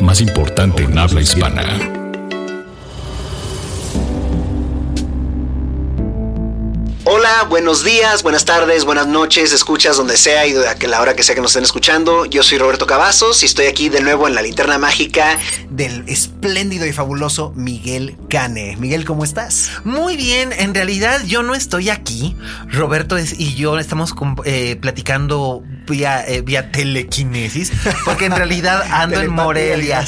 más importante en habla hispana. Hola, buenos días, buenas tardes, buenas noches, escuchas donde sea y de la hora que sea que nos estén escuchando. Yo soy Roberto Cavazos y estoy aquí de nuevo en la linterna mágica del espléndido y fabuloso Miguel Cane. Miguel, ¿cómo estás? Muy bien, en realidad yo no estoy aquí. Roberto y yo estamos eh, platicando vía, eh, vía telequinesis, porque en realidad ando en Morelia.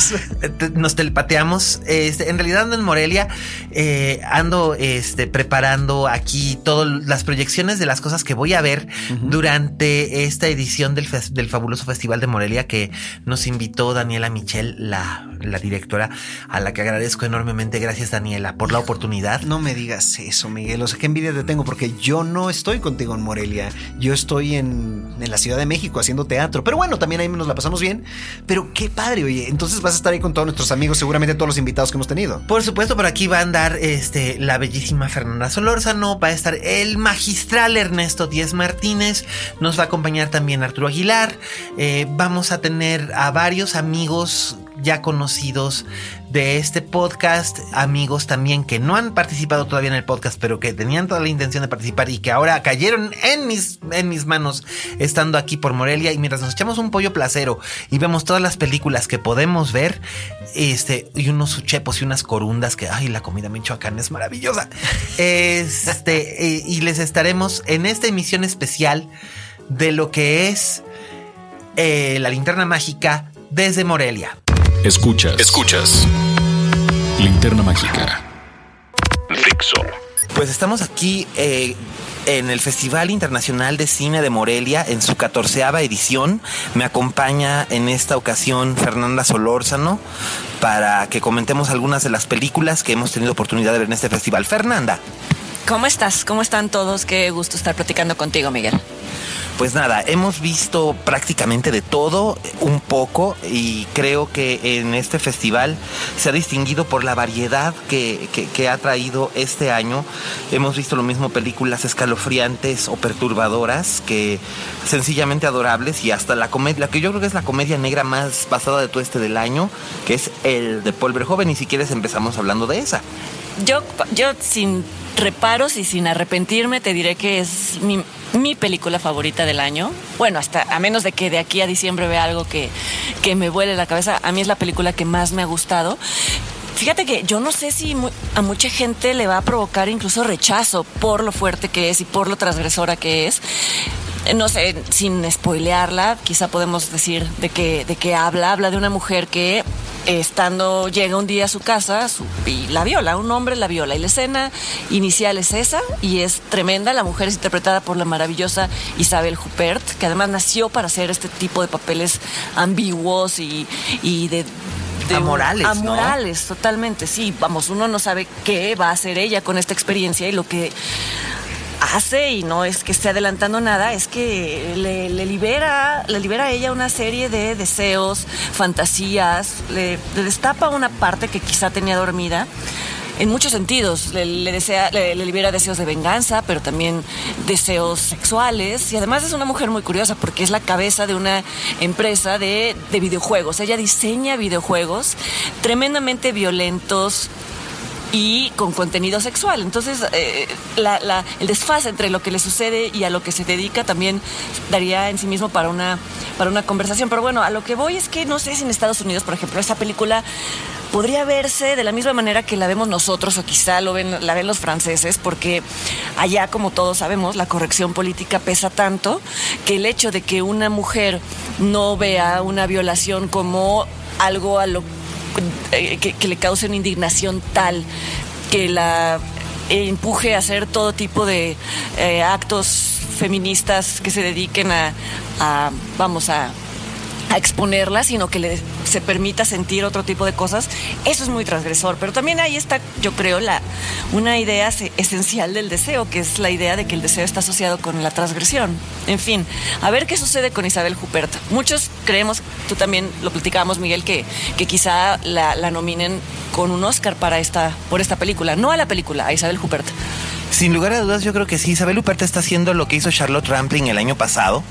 Nos telepateamos. Este, en realidad ando en Morelia, eh, ando este, preparando aquí todas las proyecciones de las cosas que voy a ver durante esta edición del, del fabuloso Festival de Morelia que nos invitó Daniela Michel, la, la directora, a la que agradezco enormemente. Gracias, Daniela, por la oportunidad. No me digas eso, Miguel. O sea, qué envidia te tengo, porque yo no estoy contigo en Morelia. Yo estoy en, en la Ciudad de México haciendo teatro. Pero bueno, también ahí nos la pasamos bien. Pero qué padre, oye. Entonces vas a estar ahí con todos nuestros amigos, seguramente todos los invitados que hemos tenido. Por supuesto, por aquí va a andar este, la bellísima Fernanda Solórzano, va a estar el magistral Ernesto Díez Martínez, nos va a acompañar también Arturo Aguilar. Eh, vamos a tener a varios amigos ya conocidos de este podcast, amigos también que no han participado todavía en el podcast, pero que tenían toda la intención de participar y que ahora cayeron en mis, en mis manos estando aquí por Morelia. Y mientras nos echamos un pollo placero y vemos todas las películas que podemos ver, este, y unos uchepos y unas corundas que, ay, la comida michoacana es maravillosa. Este, eh, y les estaremos en esta emisión especial de lo que es eh, la linterna mágica desde Morelia. Escuchas. Escuchas. Linterna Mágica. Dixo. Pues estamos aquí eh, en el Festival Internacional de Cine de Morelia en su catorceava edición. Me acompaña en esta ocasión Fernanda Solórzano para que comentemos algunas de las películas que hemos tenido oportunidad de ver en este festival. Fernanda. ¿Cómo estás? ¿Cómo están todos? Qué gusto estar platicando contigo, Miguel. Pues nada, hemos visto prácticamente de todo un poco y creo que en este festival se ha distinguido por la variedad que, ha traído este año. Hemos visto lo mismo películas escalofriantes o perturbadoras que sencillamente adorables y hasta la comedia, que yo creo que es la comedia negra más basada de todo este del año, que es el de Paul Verhoeven y si quieres empezamos hablando de esa. Yo, yo sin reparos y sin arrepentirme te diré que es mi, mi película favorita del año. Bueno, hasta a menos de que de aquí a diciembre vea algo que, que me vuele la cabeza, a mí es la película que más me ha gustado. Fíjate que yo no sé si a mucha gente le va a provocar incluso rechazo por lo fuerte que es y por lo transgresora que es. No sé, sin spoilearla, quizá podemos decir de qué de qué habla. Habla de una mujer que estando llega un día a su casa y la viola, un hombre la viola. Y la escena inicial es esa y es tremenda. La mujer es interpretada por la maravillosa Isabel Huppert, que además nació para hacer este tipo de papeles ambiguos y, de amorales. Amorales, totalmente, sí. Vamos, uno no sabe qué va a hacer ella con esta experiencia y lo que hace, y no es que esté adelantando nada, es que le, libera, le libera a ella una serie de deseos, fantasías, le, destapa una parte que quizá tenía dormida en muchos sentidos. Le, desea, le, libera deseos de venganza, pero también deseos sexuales. Y además es una mujer muy curiosa porque es la cabeza de una empresa de, de videojuegos. Ella diseña videojuegos tremendamente violentos, y con contenido sexual. Entonces, eh, el desfase entre lo que le sucede y a lo que se dedica también daría en sí mismo para una, para una conversación. Pero bueno, a lo que voy es que no sé si en Estados Unidos, por ejemplo, esa película podría verse de la misma manera que la vemos nosotros o quizá lo ven, la ven los franceses, porque allá, como todos sabemos, la corrección política pesa tanto que el hecho de que una mujer no vea una violación como algo a lo eh, que, le cause una indignación tal que la empuje a hacer todo tipo de eh, actos feministas que se dediquen a, a vamos a a exponerla, sino que le, se permita sentir otro tipo de cosas, eso es muy transgresor. Pero también ahí está, yo creo, la, una idea esencial del deseo, que es la idea de que el deseo está asociado con la transgresión. En fin, a ver qué sucede con Isabel Huppert. Muchos creemos, tú también lo platicábamos, Miguel, que, que quizá la, la nominen con un Oscar para esta, por esta película, no a la película, a Isabel Huppert. Sin lugar a dudas, yo creo que sí. Isabel Huppert está haciendo lo que hizo Charlotte Rampling el año pasado,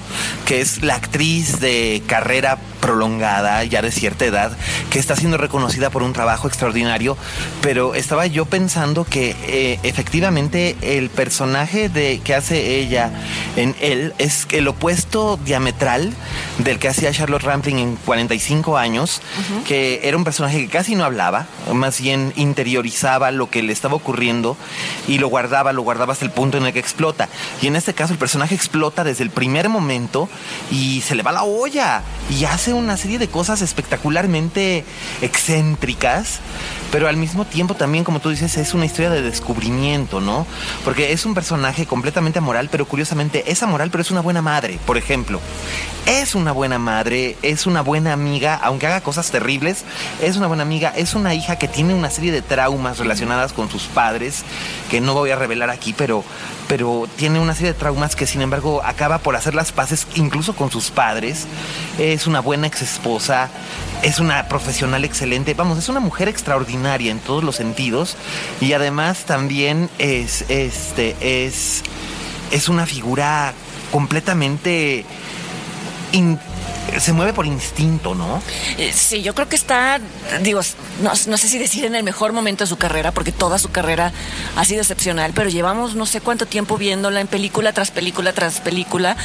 que es la actriz de carrera prolongada, ya de cierta edad, que está siendo reconocida por un trabajo extraordinario. Pero estaba yo pensando que eh, efectivamente el personaje de que hace ella en él es el opuesto diametral del que hacía Charlotte Rampling en 45 años, que era un personaje que casi no hablaba, más bien interiorizaba lo que le estaba ocurriendo y lo guardaba lo guardaba hasta el punto en el que explota. Y en este caso el personaje explota desde el primer momento y se le va la olla y hace una serie de cosas espectacularmente excéntricas, pero al mismo tiempo también, como tú dices, es una historia de descubrimiento, ¿no? Porque es un personaje completamente amoral, pero curiosamente es amoral, pero es una buena madre, por ejemplo. Es una buena madre, es una buena amiga, aunque haga cosas terribles, es una buena amiga, es una hija que tiene una serie de traumas relacionadas con sus padres, que no voy a revelar aquí, pero, pero tiene una serie de traumas que sin embargo acaba por hacer las paces incluso con sus padres. Es una buena ex esposa, es una profesional excelente, vamos, es una mujer extraordinaria en todos los sentidos y además también es, este, es, es una figura completamente se mueve por instinto, ¿no? Eh, sí, yo creo que está, digo, no, sé si decir en el mejor momento de su carrera, porque toda su carrera ha sido excepcional, pero llevamos no sé cuánto tiempo viéndola en película tras película tras película,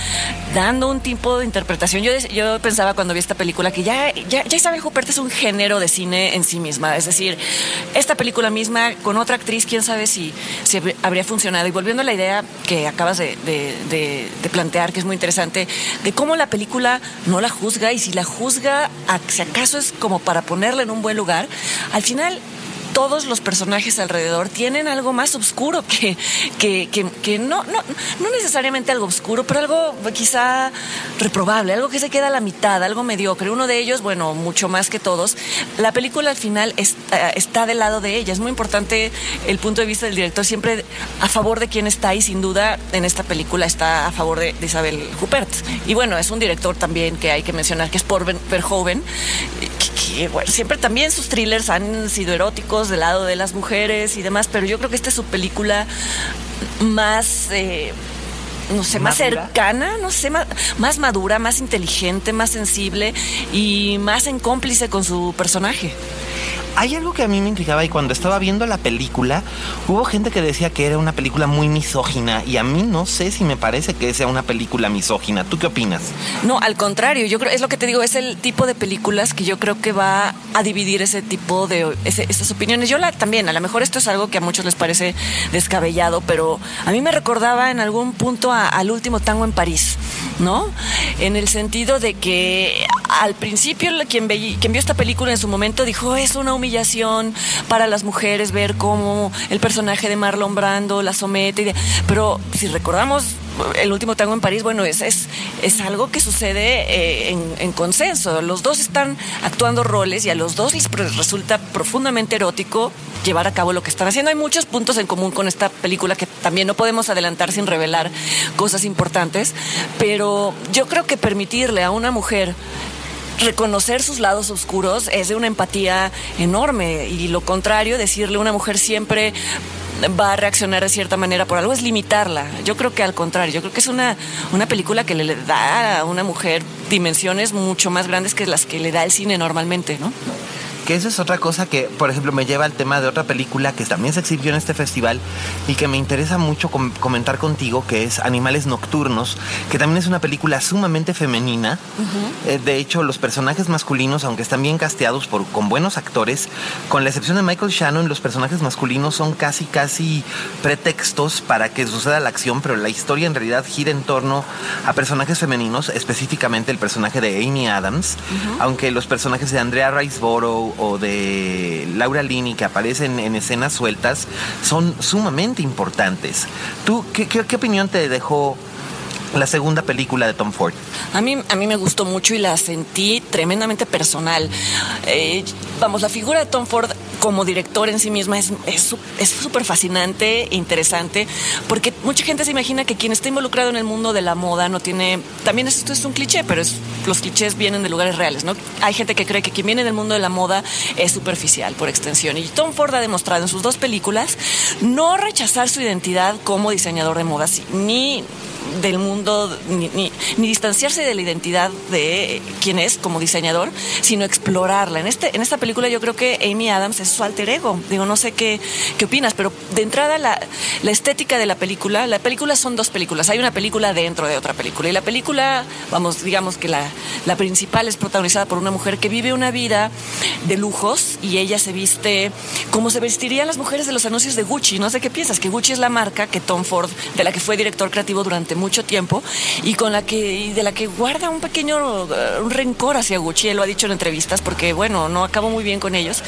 dando un tipo de interpretación. Yo, pensaba cuando vi esta película que ya, ya, Isabel Huppert es un género de cine en sí misma, es decir, esta película misma con otra actriz, quién sabe si, habría funcionado. Y volviendo a la idea que acabas de plantear, que es muy interesante, de cómo la película no la juzga y si la juzga, si acaso es como para ponerla en un buen lugar, al final todos los personajes alrededor tienen algo más oscuro que, que, que, no, no, no, necesariamente algo oscuro, pero algo quizá reprobable, algo que se queda a la mitad, algo mediocre. Uno de ellos, bueno, mucho más que todos, la película al final está, está del lado de ella. Es muy importante el punto de vista del director, siempre a favor de quien está y sin duda en esta película está a favor de, Isabel Huppert. Y bueno, es un director también que hay que mencionar que es por Verhoeven, que, bueno, siempre también sus thrillers han sido eróticos del lado de las mujeres y demás, pero yo creo que esta es su película más... Eh, no sé, más cercana, no sé, más, más, madura, más inteligente, más sensible y más en cómplice con su personaje. Hay algo que a mí me intrigaba y cuando estaba viendo la película, hubo gente que decía que era una película muy misógina y a mí no sé si me parece que sea una película misógina. ¿Tú qué opinas? No, al contrario, yo creo, es lo que te digo, es el tipo de películas que yo creo que va a dividir ese tipo de, esas opiniones. Yo la, también, a lo mejor esto es algo que a muchos les parece descabellado, pero a mí me recordaba en algún punto al último tango en París, ¿no? En el sentido de que al principio quien, quien vio esta película en su momento dijo, es una humillación para las mujeres ver cómo el personaje de Marlon Brando la somete. Pero si recordamos el último tango en París, bueno, es, es, es algo que sucede eh, en, consenso. Los dos están actuando roles y a los dos les resulta profundamente erótico llevar a cabo lo que están haciendo. Hay muchos puntos en común con esta película que también no podemos adelantar sin revelar cosas importantes, pero yo creo que permitirle a una mujer reconocer sus lados oscuros es de una empatía enorme y lo contrario, decirle una mujer siempre va a reaccionar de cierta manera por algo es limitarla. Yo creo que al contrario, yo creo que es una, una película que le da a una mujer dimensiones mucho más grandes que las que le da el cine normalmente, ¿no? Que esa es otra cosa que, por ejemplo, me lleva al tema de otra película que también se exhibió en este festival y que me interesa mucho com comentar contigo, que es Animales Nocturnos, que también es una película sumamente femenina. eh, de hecho, los personajes masculinos, aunque están bien casteados por, con buenos actores, con la excepción de Michael Shannon, los personajes masculinos son casi, casi pretextos para que suceda la acción, pero la historia en realidad gira en torno a personajes femeninos, específicamente el personaje de Amy Adams, aunque los personajes de Andrea Riceborough o de Laura Linney que aparecen en escenas sueltas son sumamente importantes. ¿Tú qué- qué opinión te dejó la segunda película de Tom Ford? A mí, a mí me gustó mucho y la sentí tremendamente personal. Eh, vamos, la figura de Tom Ford como director en sí misma es su- es súper fascinante e interesante porque mucha gente se imagina que quien está involucrado en el mundo de la moda no tiene... También esto es un cliché, pero los clichés vienen de lugares reales, ¿no? Hay gente que cree que quien viene del mundo de la moda es superficial por extensión y Tom Ford ha demostrado en sus dos películas no rechazar su identidad como diseñador de modas ni del mundo, ni, ni- ni distanciarse de la identidad de quién es como diseñador, sino explorarla. En, este, en esta película yo creo que Amy Adams es su alter ego. Digo, no sé qué, qué opinas, pero de entrada la, la estética de la película, la película son dos películas. Hay una película dentro de otra película. Y la película, vamos, digamos que la, la principal es protagonizada por una mujer que vive una vida de lujos y ella se viste como se vestirían las mujeres de los anuncios de Gucci. No sé qué piensas, que Gucci es la marca que Tom Ford, de la que fue director creativo durante mucho tiempo y con la que y de la que guarda un pequeño eh, un rencor hacia Gucci. Él lo ha dicho en entrevistas porque, bueno, no acabó muy bien con ellos.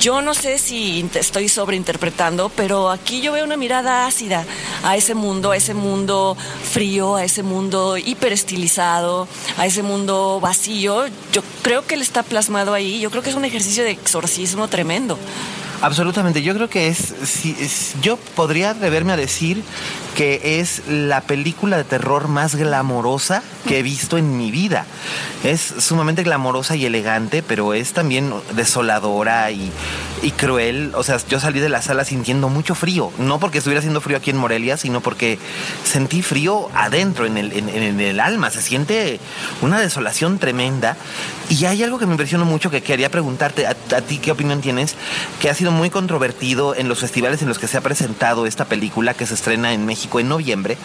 Yo no sé si estoy sobreinterpretando, pero aquí yo veo una mirada ácida a ese mundo, a ese mundo frío, a ese mundo hiperestilizado, a ese mundo vacío. Yo creo que él está plasmado ahí. Yo creo que es un ejercicio de exorcismo tremendo. Absolutamente, yo creo que es, si- es- yo podría atreverme a decir que es la película de terror más glamorosa que he visto en mi vida. Es sumamente glamorosa y elegante, pero es también desoladora y, y cruel. O sea, yo salí de la sala sintiendo mucho frío, no porque estuviera haciendo frío aquí en Morelia, sino porque sentí frío adentro, en el, en- el alma. Se siente una desolación tremenda. Y hay algo que me impresionó mucho que quería preguntarte a, a ti qué opinión tienes, que ha sido muy controvertido en los festivales en los que se ha presentado esta película que se estrena en México en noviembre,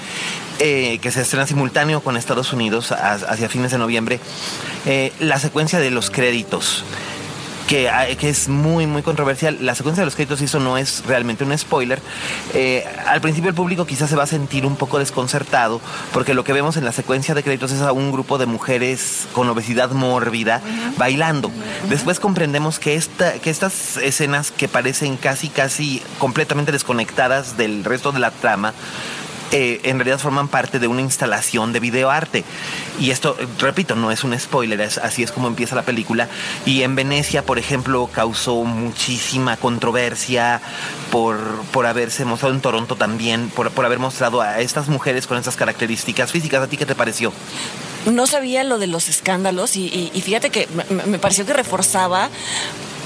eh, que se estrena simultáneo con Estados Unidos hacia fines de noviembre, eh, la secuencia de los créditos que, ah, que es muy, muy controversial. La secuencia de los créditos, y eso no es realmente un spoiler. Eh, al principio el público quizás se va a sentir un poco desconcertado, porque lo que vemos en la secuencia de créditos es a un grupo de mujeres con obesidad mórbida bailando. Después comprendemos que, esta, que estas escenas que parecen casi, casi completamente desconectadas del resto de la trama, eh, en realidad forman parte de una instalación de videoarte. Y esto, repito, no es un spoiler, es- así es como empieza la película. Y en Venecia, por ejemplo, causó muchísima controversia por, por haberse mostrado en Toronto también, por, por haber mostrado a estas mujeres con estas características físicas. ¿A ti qué te pareció? No sabía lo de los escándalos y, y- y fíjate que me, me pareció que reforzaba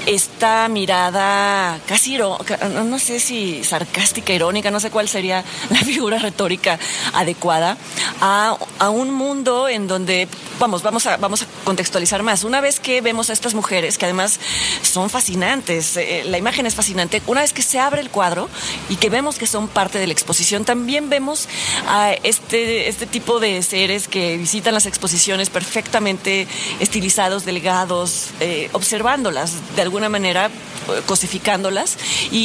esta mirada casi, no sé si sarcástica, irónica, no sé cuál sería la figura retórica adecuada, a, a un mundo en donde, vamos, vamos a, vamos a contextualizar más. Una vez que vemos a estas mujeres, que además son fascinantes, eh, la imagen es fascinante, una vez que se abre el cuadro y que vemos que son parte de la exposición, también vemos a este, este tipo de seres que visitan las exposiciones perfectamente estilizados, delgados, eh, observándolas de alguna manera, eh, cosificándolas, y,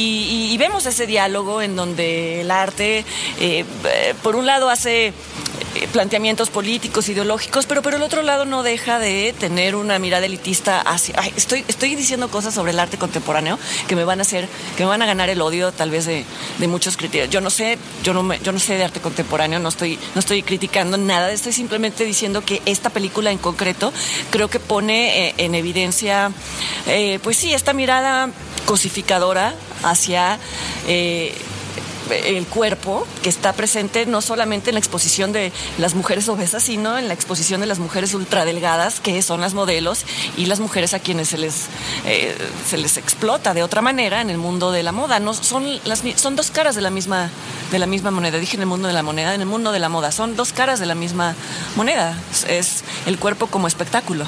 y- y vemos ese diálogo en donde el arte, eh, eh, por un lado, hace planteamientos políticos, ideológicos, pero por el otro lado no deja de tener una mirada elitista hacia... estoy, estoy diciendo cosas sobre el arte contemporáneo que me van a hacer, que me van a ganar el odio tal vez de, de muchos criterios. Yo no sé, yo no, me- yo no sé de arte contemporáneo, no estoy, no estoy criticando nada, estoy simplemente diciendo que esta película en concreto creo que pone eh, en evidencia, eh, pues sí, esta mirada cosificadora hacia... eh, el cuerpo que está presente no solamente en la exposición de las mujeres obesas, sino en la exposición de las mujeres ultradelgadas, que son las modelos, y las mujeres a quienes se les, eh, se les explota de otra manera en el mundo de la moda. No, son, las, son dos caras de la, misma, de la misma moneda. Dije en el mundo de la moneda, en el mundo de la moda. Son dos caras de la misma moneda. Es el cuerpo como espectáculo.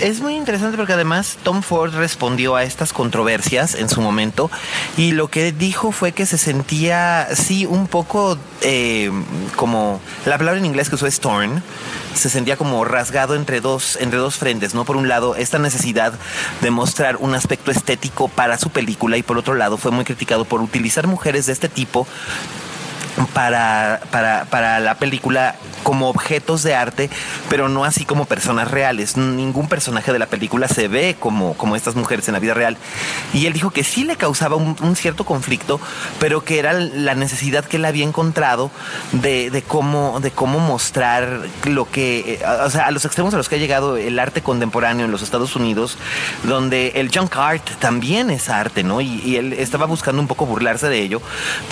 Es muy interesante porque además Tom Ford respondió a estas controversias en su momento y lo que dijo fue que se sentía, sí, un poco eh, como, la palabra en inglés que usó es torn, se sentía como rasgado entre dos, entre dos frentes, ¿no? Por un lado, esta necesidad de mostrar un aspecto estético para su película y por otro lado fue muy criticado por utilizar mujeres de este tipo para, para, para la película como objetos de arte, pero no así como personas reales. Ningún personaje de la película se ve como, como estas mujeres en la vida real. Y él dijo que sí le causaba un, un cierto conflicto, pero que era la necesidad que él había encontrado de, de, cómo, de cómo mostrar lo que, eh, o sea, a los extremos a los que ha llegado el arte contemporáneo en los Estados Unidos, donde el junk art también es arte, ¿no? Y, y él estaba buscando un poco burlarse de ello,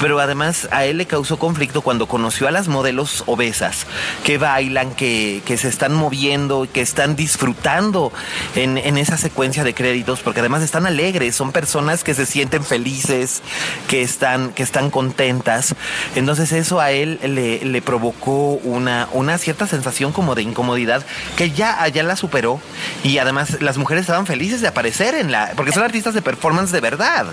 pero además a él le causó conflicto cuando conoció a las modelos obesas que bailan, que, que se están moviendo, que están disfrutando en, en, esa secuencia de créditos, porque además están alegres, son personas que se sienten felices, que están, que están contentas. Entonces eso a él le, le provocó una, una cierta sensación como de incomodidad que ya, ya la superó y además las mujeres estaban felices de aparecer en la, porque son artistas de performance de verdad.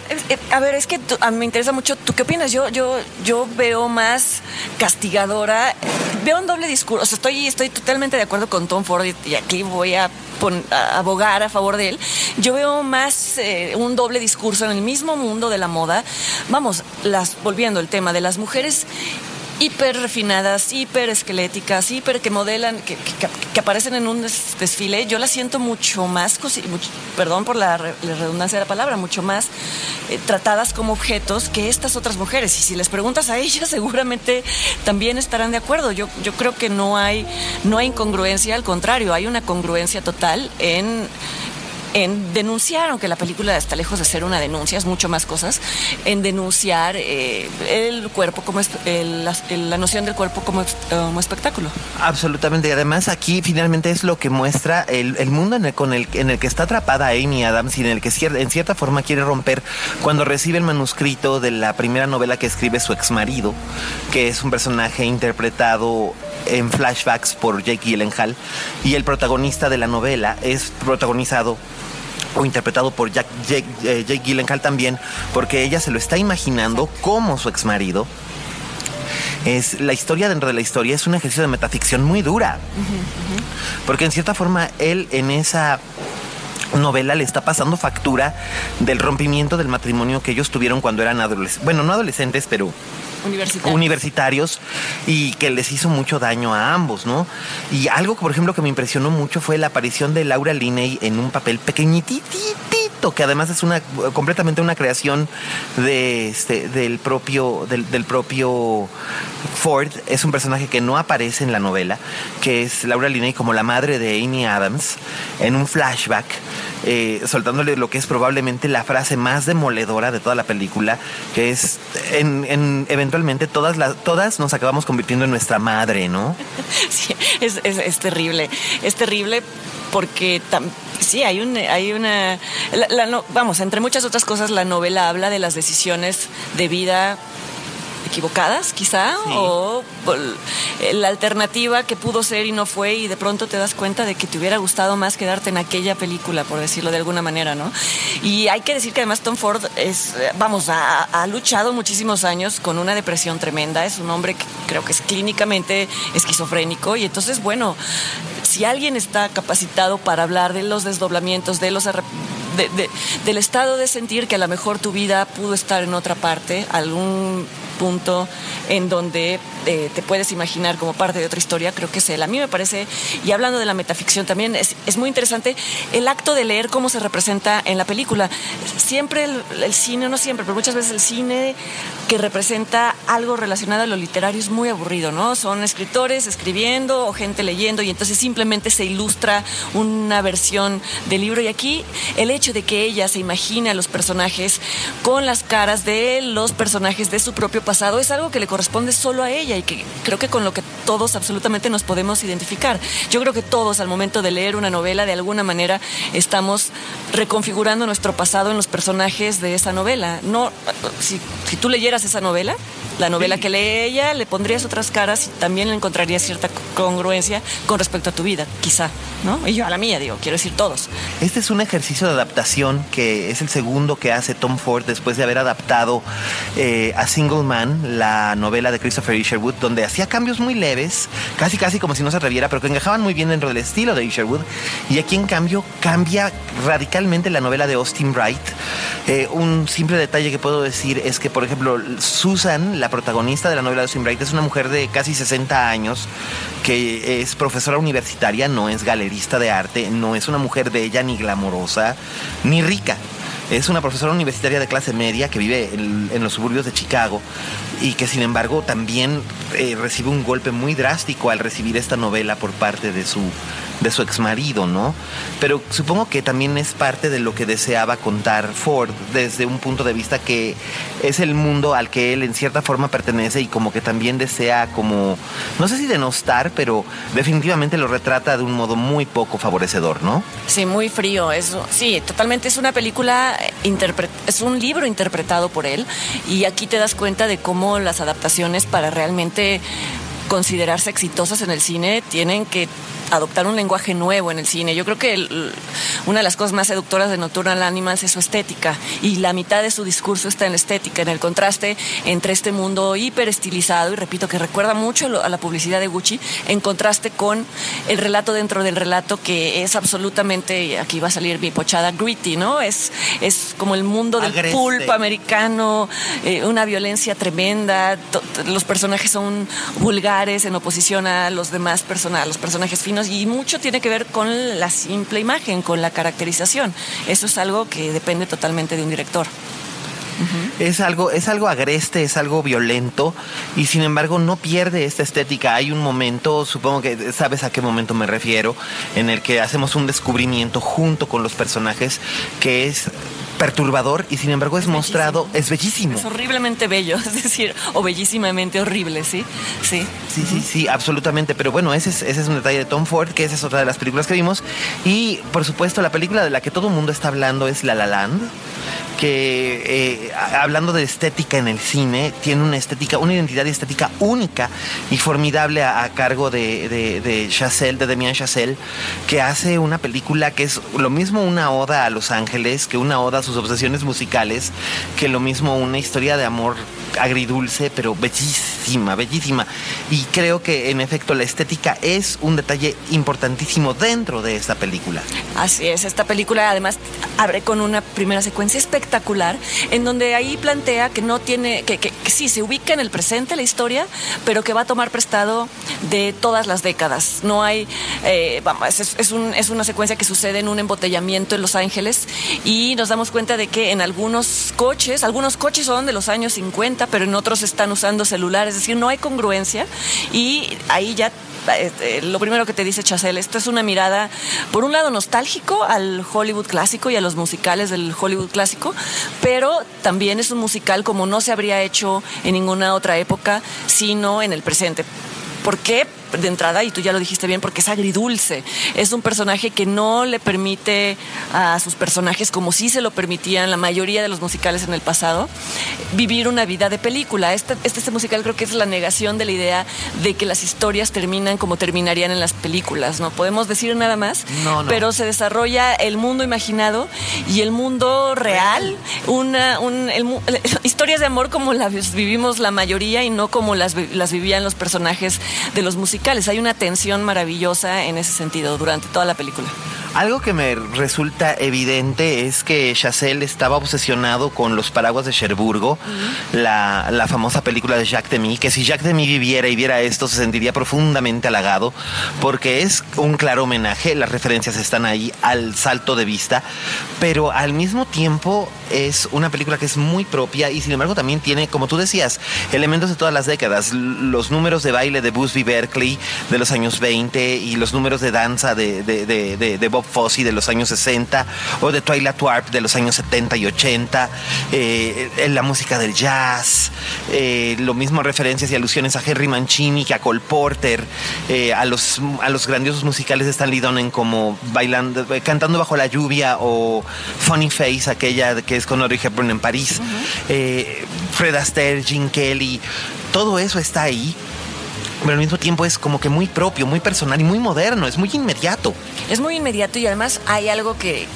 A ver, es que a mí me interesa mucho, ¿tú qué opinas? Yo, yo, yo veo más castigadora, veo un doble discurso, estoy, estoy totalmente de acuerdo con Tom Ford y aquí voy a, abogar a favor de él. Yo veo más eh, un doble discurso en el mismo mundo de la moda. Vamos, volviendo al tema de las mujeres hiper refinadas, hiper esqueléticas, hiper que modelan, que, que, que aparecen en un des desfile, yo las siento mucho más, perdón por la, la, redundancia de la palabra, mucho más eh, tratadas como objetos que estas otras mujeres. Y si les preguntas a ellas, seguramente también estarán de acuerdo. Yo, yo creo que no hay, no hay incongruencia, al contrario, hay una congruencia total en en denunciar, aunque la película está lejos de ser una denuncia, es mucho más cosas, en denunciar eh, el cuerpo como el, la, la, noción del cuerpo como, como, espectáculo. Absolutamente, y además aquí finalmente es lo que muestra el, el mundo en el, con el, en el que está atrapada Amy Adams y en el que en cierta forma quiere romper cuando recibe el manuscrito de la primera novela que escribe su ex marido, que es un personaje interpretado en flashbacks por Jake Gyllenhaal y el protagonista de la novela es protagonizado o interpretado por Jack, Jake, eh, Jake Gyllenhaal también, porque ella se lo está imaginando como su ex marido. Es la historia dentro de la historia es un ejercicio de metaficción muy dura. Uh -huh, uh -huh. Porque en cierta forma él en esa novela le está pasando factura del rompimiento del matrimonio que ellos tuvieron cuando eran adolescentes. Bueno, no adolescentes, pero universitarios. y que les hizo mucho daño a ambos, ¿no? Y algo, por ejemplo, que me impresionó mucho fue la aparición de Laura Linney en un papel que además es una completamente una creación de este, del propio del, propio Ford. Es un personaje que no aparece en la novela, que es Laura Linney como la madre de Amy Adams en un flashback. Eh, soltándole lo que es probablemente la frase más demoledora de toda la película, que es en, en eventualmente todas las todas nos acabamos convirtiendo en nuestra madre, ¿no? Sí, es, es, terrible, es terrible porque sí hay un hay una la, no, vamos entre muchas otras cosas la novela habla de las decisiones de vida equivocadas, quizá, sí. o la alternativa que pudo ser y no fue, y de pronto te das cuenta de que te hubiera gustado más quedarte en aquella película, por decirlo de alguna manera, ¿no? Y hay que decir que además Tom Ford es, vamos, ha, ha luchado muchísimos años con una depresión tremenda, es un hombre que creo que es clínicamente esquizofrénico, y entonces, bueno, si alguien está capacitado para hablar de los desdoblamientos, de los de, de, del estado de sentir que a lo mejor tu vida pudo estar en otra parte, algún punto en donde eh, te puedes imaginar como parte de otra historia, creo que es él. A mí me parece, y hablando de la metaficción también, es, es muy interesante el acto de leer cómo se representa en la película. Siempre el, cine, no siempre, pero muchas veces el cine que representa algo relacionado a lo literario es muy aburrido, ¿no? Son escritores escribiendo o gente leyendo y entonces simplemente se ilustra una versión del libro y aquí el hecho de que ella se imagine a los personajes con las caras de los personajes de su propio pasado es algo que le corresponde solo a ella y que creo que con lo que todos absolutamente nos podemos identificar. Yo creo que todos al momento de leer una novela, de alguna manera, estamos reconfigurando nuestro pasado en los personajes de esa novela. No, si, si tú leyeras esa novela, la novela que lee ella, le pondrías otras caras y también le encontrarías cierta congruencia con respecto a tu vida, quizá, ¿no? Y yo a la mía, digo, quiero decir todos. Este es un ejercicio de adaptación que es el segundo que hace Tom Ford después de haber adaptado eh, a Single Man, la novela de Christopher Isherwood, donde hacía cambios muy leves, casi casi como si no se atreviera, pero que encajaban muy bien dentro del estilo de Isherwood. Y aquí en cambio cambia radicalmente la novela de Austin Wright. Eh, un simple detalle que puedo decir es que, por ejemplo, Susan, la protagonista de la novela de Austin Wright, es una mujer de casi 60 años que es profesora universitaria, no es galerista de arte, no es una mujer bella ni glamorosa, ni rica. Es una profesora universitaria de clase media que vive en, los suburbios de Chicago y que sin embargo también eh, recibe un golpe muy drástico al recibir esta novela por parte de su, de su ex marido, ¿no? Pero supongo que también es parte de lo que deseaba contar Ford desde un punto de vista que es el mundo al que él en cierta forma pertenece y como que también desea como, no sé si denostar, pero definitivamente lo retrata de un modo muy poco favorecedor, ¿no? Sí, muy frío. Eso, sí, totalmente es una película, es un libro interpretado por él y aquí te das cuenta de cómo las adaptaciones para realmente considerarse exitosas en el cine tienen que adoptar un lenguaje nuevo en el cine. Yo creo que el- una de las cosas más seductoras de Nocturnal Animals es su estética y la mitad de su discurso está en la estética, en el contraste entre este mundo hiper estilizado y repito que recuerda mucho a la publicidad de Gucci en contraste con el relato dentro del relato que es absolutamente, aquí va a salir mi pochada, gritty, ¿no? Es, es como el mundo del Agreste. pulp americano, eh, una violencia tremenda, los personajes son vulgares en oposición a los demás personajes, finos y mucho tiene que ver con la simple imagen, con la caracterización. Eso es algo que depende totalmente de un director. Es algo, es algo agreste, es algo violento y sin embargo no pierde esta estética. Hay un momento, supongo que sabes a qué momento me refiero, en el que hacemos un descubrimiento junto con los personajes que es perturbador y sin embargo es mostrado, es bellísimo. Es horriblemente bello, es decir, o bellísimamente horrible, ¿sí? Sí. Sí, sí, sí, absolutamente. Pero bueno, ese es, ese es un detalle de Tom Ford, que esa es otra de las películas que vimos. Y por supuesto, la película de la que todo el mundo está hablando es La La Land que eh, hablando de estética en el cine, tiene una estética, una identidad estética única y formidable a, a cargo de, de, de Chazelle, de Demian Chazelle, que hace una película que es lo mismo una oda a Los Ángeles, que una oda a sus obsesiones musicales, que lo mismo una historia de amor agridulce, pero bellísima, bellísima. Y creo que en efecto la estética es un detalle importantísimo dentro de esta película. Así es, esta película además abre con una primera secuencia espectacular en donde ahí plantea que no tiene, que, que- sí, se ubica en el presente la historia, pero que va a tomar prestado de todas las décadas. No hay, eh, vamos, es un- es una secuencia que sucede en un embotellamiento en Los Ángeles y nos damos cuenta de que en algunos coches, algunos coches son de los años 50, pero en otros están usando celulares, es decir, no hay congruencia y ahí ya este, lo primero que te dice Chazelle, esto es una mirada, por un lado, nostálgico al Hollywood clásico y a los musicales del Hollywood clásico, pero también es un musical como no se habría hecho en ninguna otra época, sino en el presente. ¿Por qué? De entrada, y tú ya lo dijiste bien, porque es agridulce. Es un personaje que no le permite a sus personajes, como sí se lo permitían la mayoría de los musicales en el pasado, vivir una vida de película. Este, este, este musical creo que es la negación de la idea de que las historias terminan como terminarían en las películas. No podemos decir nada más, No, no. pero se desarrolla el mundo imaginado y el mundo real. Una, un- el historias de amor como las vivimos la mayoría y no como las, las vivían los personajes de los musicales. Hay una tensión maravillosa en ese sentido durante toda la película. Algo que me resulta evidente es que Chazelle estaba obsesionado con los paraguas de Cherburgo, la, la famosa película de Jacques Demy, que si Jacques Demy viviera y viera esto se sentiría profundamente halagado, porque es un claro homenaje, las referencias están ahí al salto de vista, pero al mismo tiempo es una película que es muy propia y sin embargo también tiene, como tú decías, elementos de todas las décadas. Los números de baile de Busby Berkeley de los años 20 y los números de danza de, de, Bob Fosse de los años 60 o de Twilight Warp de los años 70 y 80, eh, la música del jazz, eh, lo mismo referencias y alusiones a Henry Mancini que a Cole Porter, eh, a, los, a los grandiosos musicales de Stanley Donen como bailando, cantando bajo la lluvia o Funny Face, aquella que es con Audrey Hepburn en París, Fred Astaire, Gene Kelly, todo eso está ahí pero al mismo tiempo es como que muy propio, muy personal y muy moderno, es muy inmediato. Es muy inmediato y además hay algo que,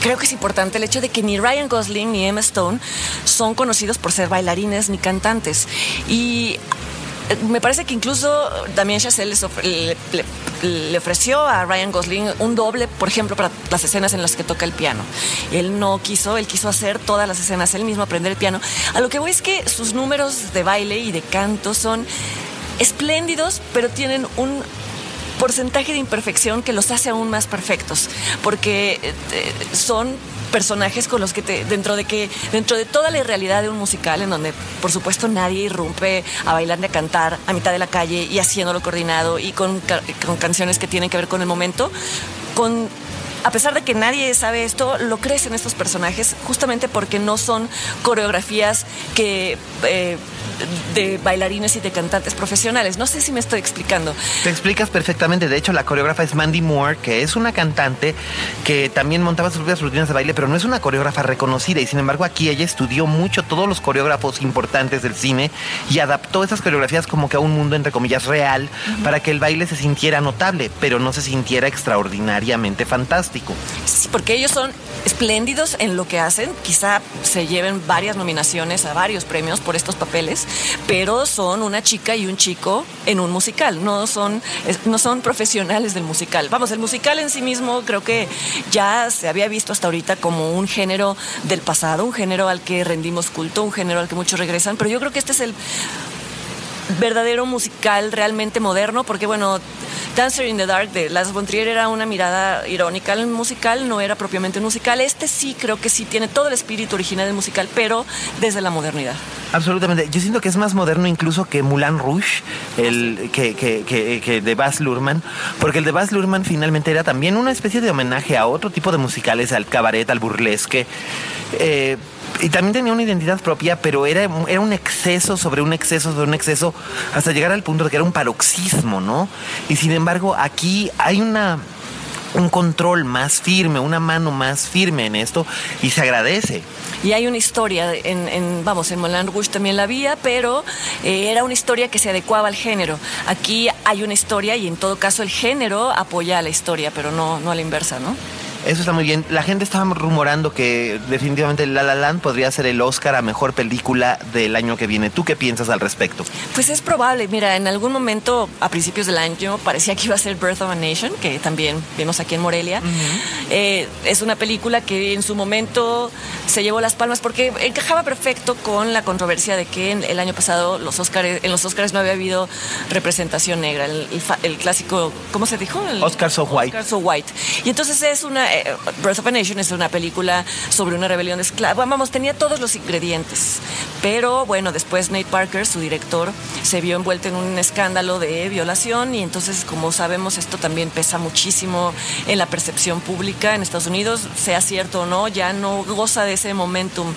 creo que es importante, el hecho de que ni Ryan Gosling ni Emma Stone son conocidos por ser bailarines ni cantantes. Y eh, me parece que incluso también Chazelle le, le, ofreció a Ryan Gosling un doble, por ejemplo, para las escenas en las que toca el piano. Él no quiso, él quiso hacer todas las escenas él mismo, aprender el piano. A lo que voy es que sus números de baile y de canto son espléndidos, pero tienen un porcentaje de imperfección que los hace aún más perfectos, porque eh, son personajes con los que te, dentro de que dentro de toda la irrealidad de un musical en donde por supuesto nadie irrumpe a bailar ni a cantar a mitad de la calle y haciéndolo coordinado y con, con canciones que tienen que ver con el momento con a pesar de que nadie sabe esto, lo crees en estos personajes justamente porque no son coreografías que eh, de bailarines y de cantantes profesionales. No sé si me estoy explicando. Te explicas perfectamente. De hecho, la coreógrafa es Mandy Moore, que es una cantante que también montaba sus propias rutinas de baile, pero no es una coreógrafa reconocida. Y sin embargo, aquí ella estudió mucho todos los coreógrafos importantes del cine y adaptó esas coreografías como que a un mundo, entre comillas, real, para que el baile se sintiera notable, pero no se sintiera extraordinariamente fantástico. Sí, porque ellos son espléndidos en lo que hacen. Quizá se lleven varias nominaciones a varios premios por estos papeles, pero son una chica y un chico en un musical. No son, no son profesionales del musical. Vamos, el musical en sí mismo creo que ya se había visto hasta ahorita como un género del pasado, un género al que rendimos culto, un género al que muchos regresan, pero yo creo que este es el verdadero musical realmente moderno, porque bueno, Dancer in the Dark de Las von era una mirada irónica al musical, no era propiamente un musical. Este sí creo que sí tiene todo el espíritu original del musical, pero desde la modernidad. Absolutamente. Yo siento que es más moderno incluso que Moulin Rouge, el que, que, que, de Baz Luhrmann, porque el de Baz Luhrmann finalmente era también una especie de homenaje a otro tipo de musicales, al cabaret, al burlesque. Eh, y también tenía una identidad propia, pero era, era un exceso sobre un exceso sobre un exceso, hasta llegar al punto de que era un paroxismo, ¿no? Y sin embargo, aquí hay una un control más firme, una mano más firme en esto y se agradece. Y hay una historia, en, vamos, en Moulin Rouge también la había, pero eh, era una historia que se adecuaba al género. Aquí hay una historia y en todo caso el género apoya a la historia, pero no, no a la inversa, ¿no? Eso está muy bien. La gente estaba rumorando que definitivamente La La Land podría ser el Oscar a mejor película del año que viene. ¿Tú qué piensas al respecto? Pues es probable. Mira, en algún momento a principios del año parecía que iba a ser Birth of a Nation, que también vimos aquí en Morelia. Eh, es una película que en su momento se llevó las palmas porque encajaba perfecto con la controversia de que el año pasado los Oscars, en los Oscars no había habido representación negra. El, clásico, ¿cómo se dijo? Oscar So White. Oscar So White. Y entonces es una eh, Birth of a Nation es una película sobre una rebelión de esclavos. Vamos, tenía todos los ingredientes. Pero bueno, después Nate Parker, su director, se vio envuelto en un escándalo de violación y entonces, como sabemos, esto también pesa muchísimo en la percepción pública en Estados Unidos, sea cierto o no, ya no goza de ese momentum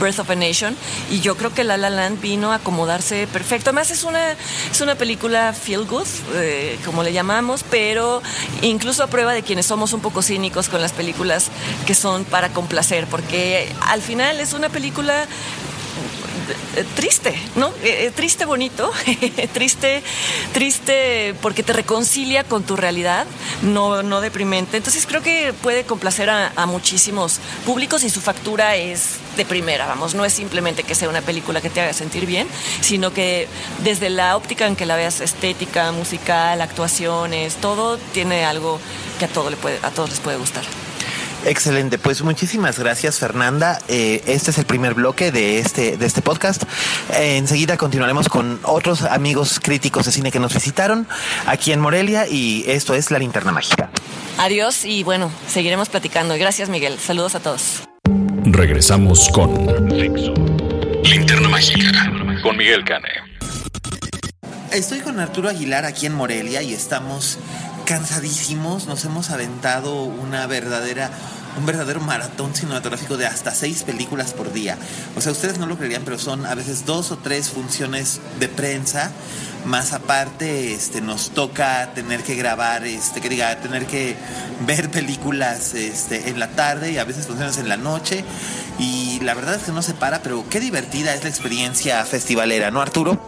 Birth of a Nation y yo creo que La La Land vino a acomodarse perfecto. Además es una, es una película feel good, eh, como le llamamos, pero incluso a prueba de quienes somos un poco cínicos con las películas que son para complacer, porque al final es una película triste, ¿no? Eh, eh, triste bonito, triste, triste porque te reconcilia con tu realidad, no, no deprimente. Entonces creo que puede complacer a, muchísimos públicos y su factura es de primera, vamos, no es simplemente que sea una película que te haga sentir bien, sino que desde la óptica en que la veas estética, musical, actuaciones, todo tiene algo que a todos les puede gustar. Excelente, pues muchísimas gracias Fernanda. Eh, este es el primer bloque de este, de este podcast. Eh, enseguida continuaremos con otros amigos críticos de cine que nos visitaron aquí en Morelia y esto es La Linterna Mágica. Adiós y bueno, seguiremos platicando. Gracias Miguel. Saludos a todos. Regresamos con Linterna Mágica con Miguel Cane. Estoy con Arturo Aguilar aquí en Morelia y estamos cansadísimos. Nos hemos aventado una verdadera un verdadero maratón cinematográfico de hasta seis películas por día. O sea, ustedes no lo creerían, pero son a veces dos o tres funciones de prensa. Más aparte, este, nos toca tener que grabar, este, que diga, tener que ver películas este, en la tarde y a veces funciones en la noche. Y la verdad es que no se para, pero qué divertida es la experiencia festivalera, ¿no, Arturo?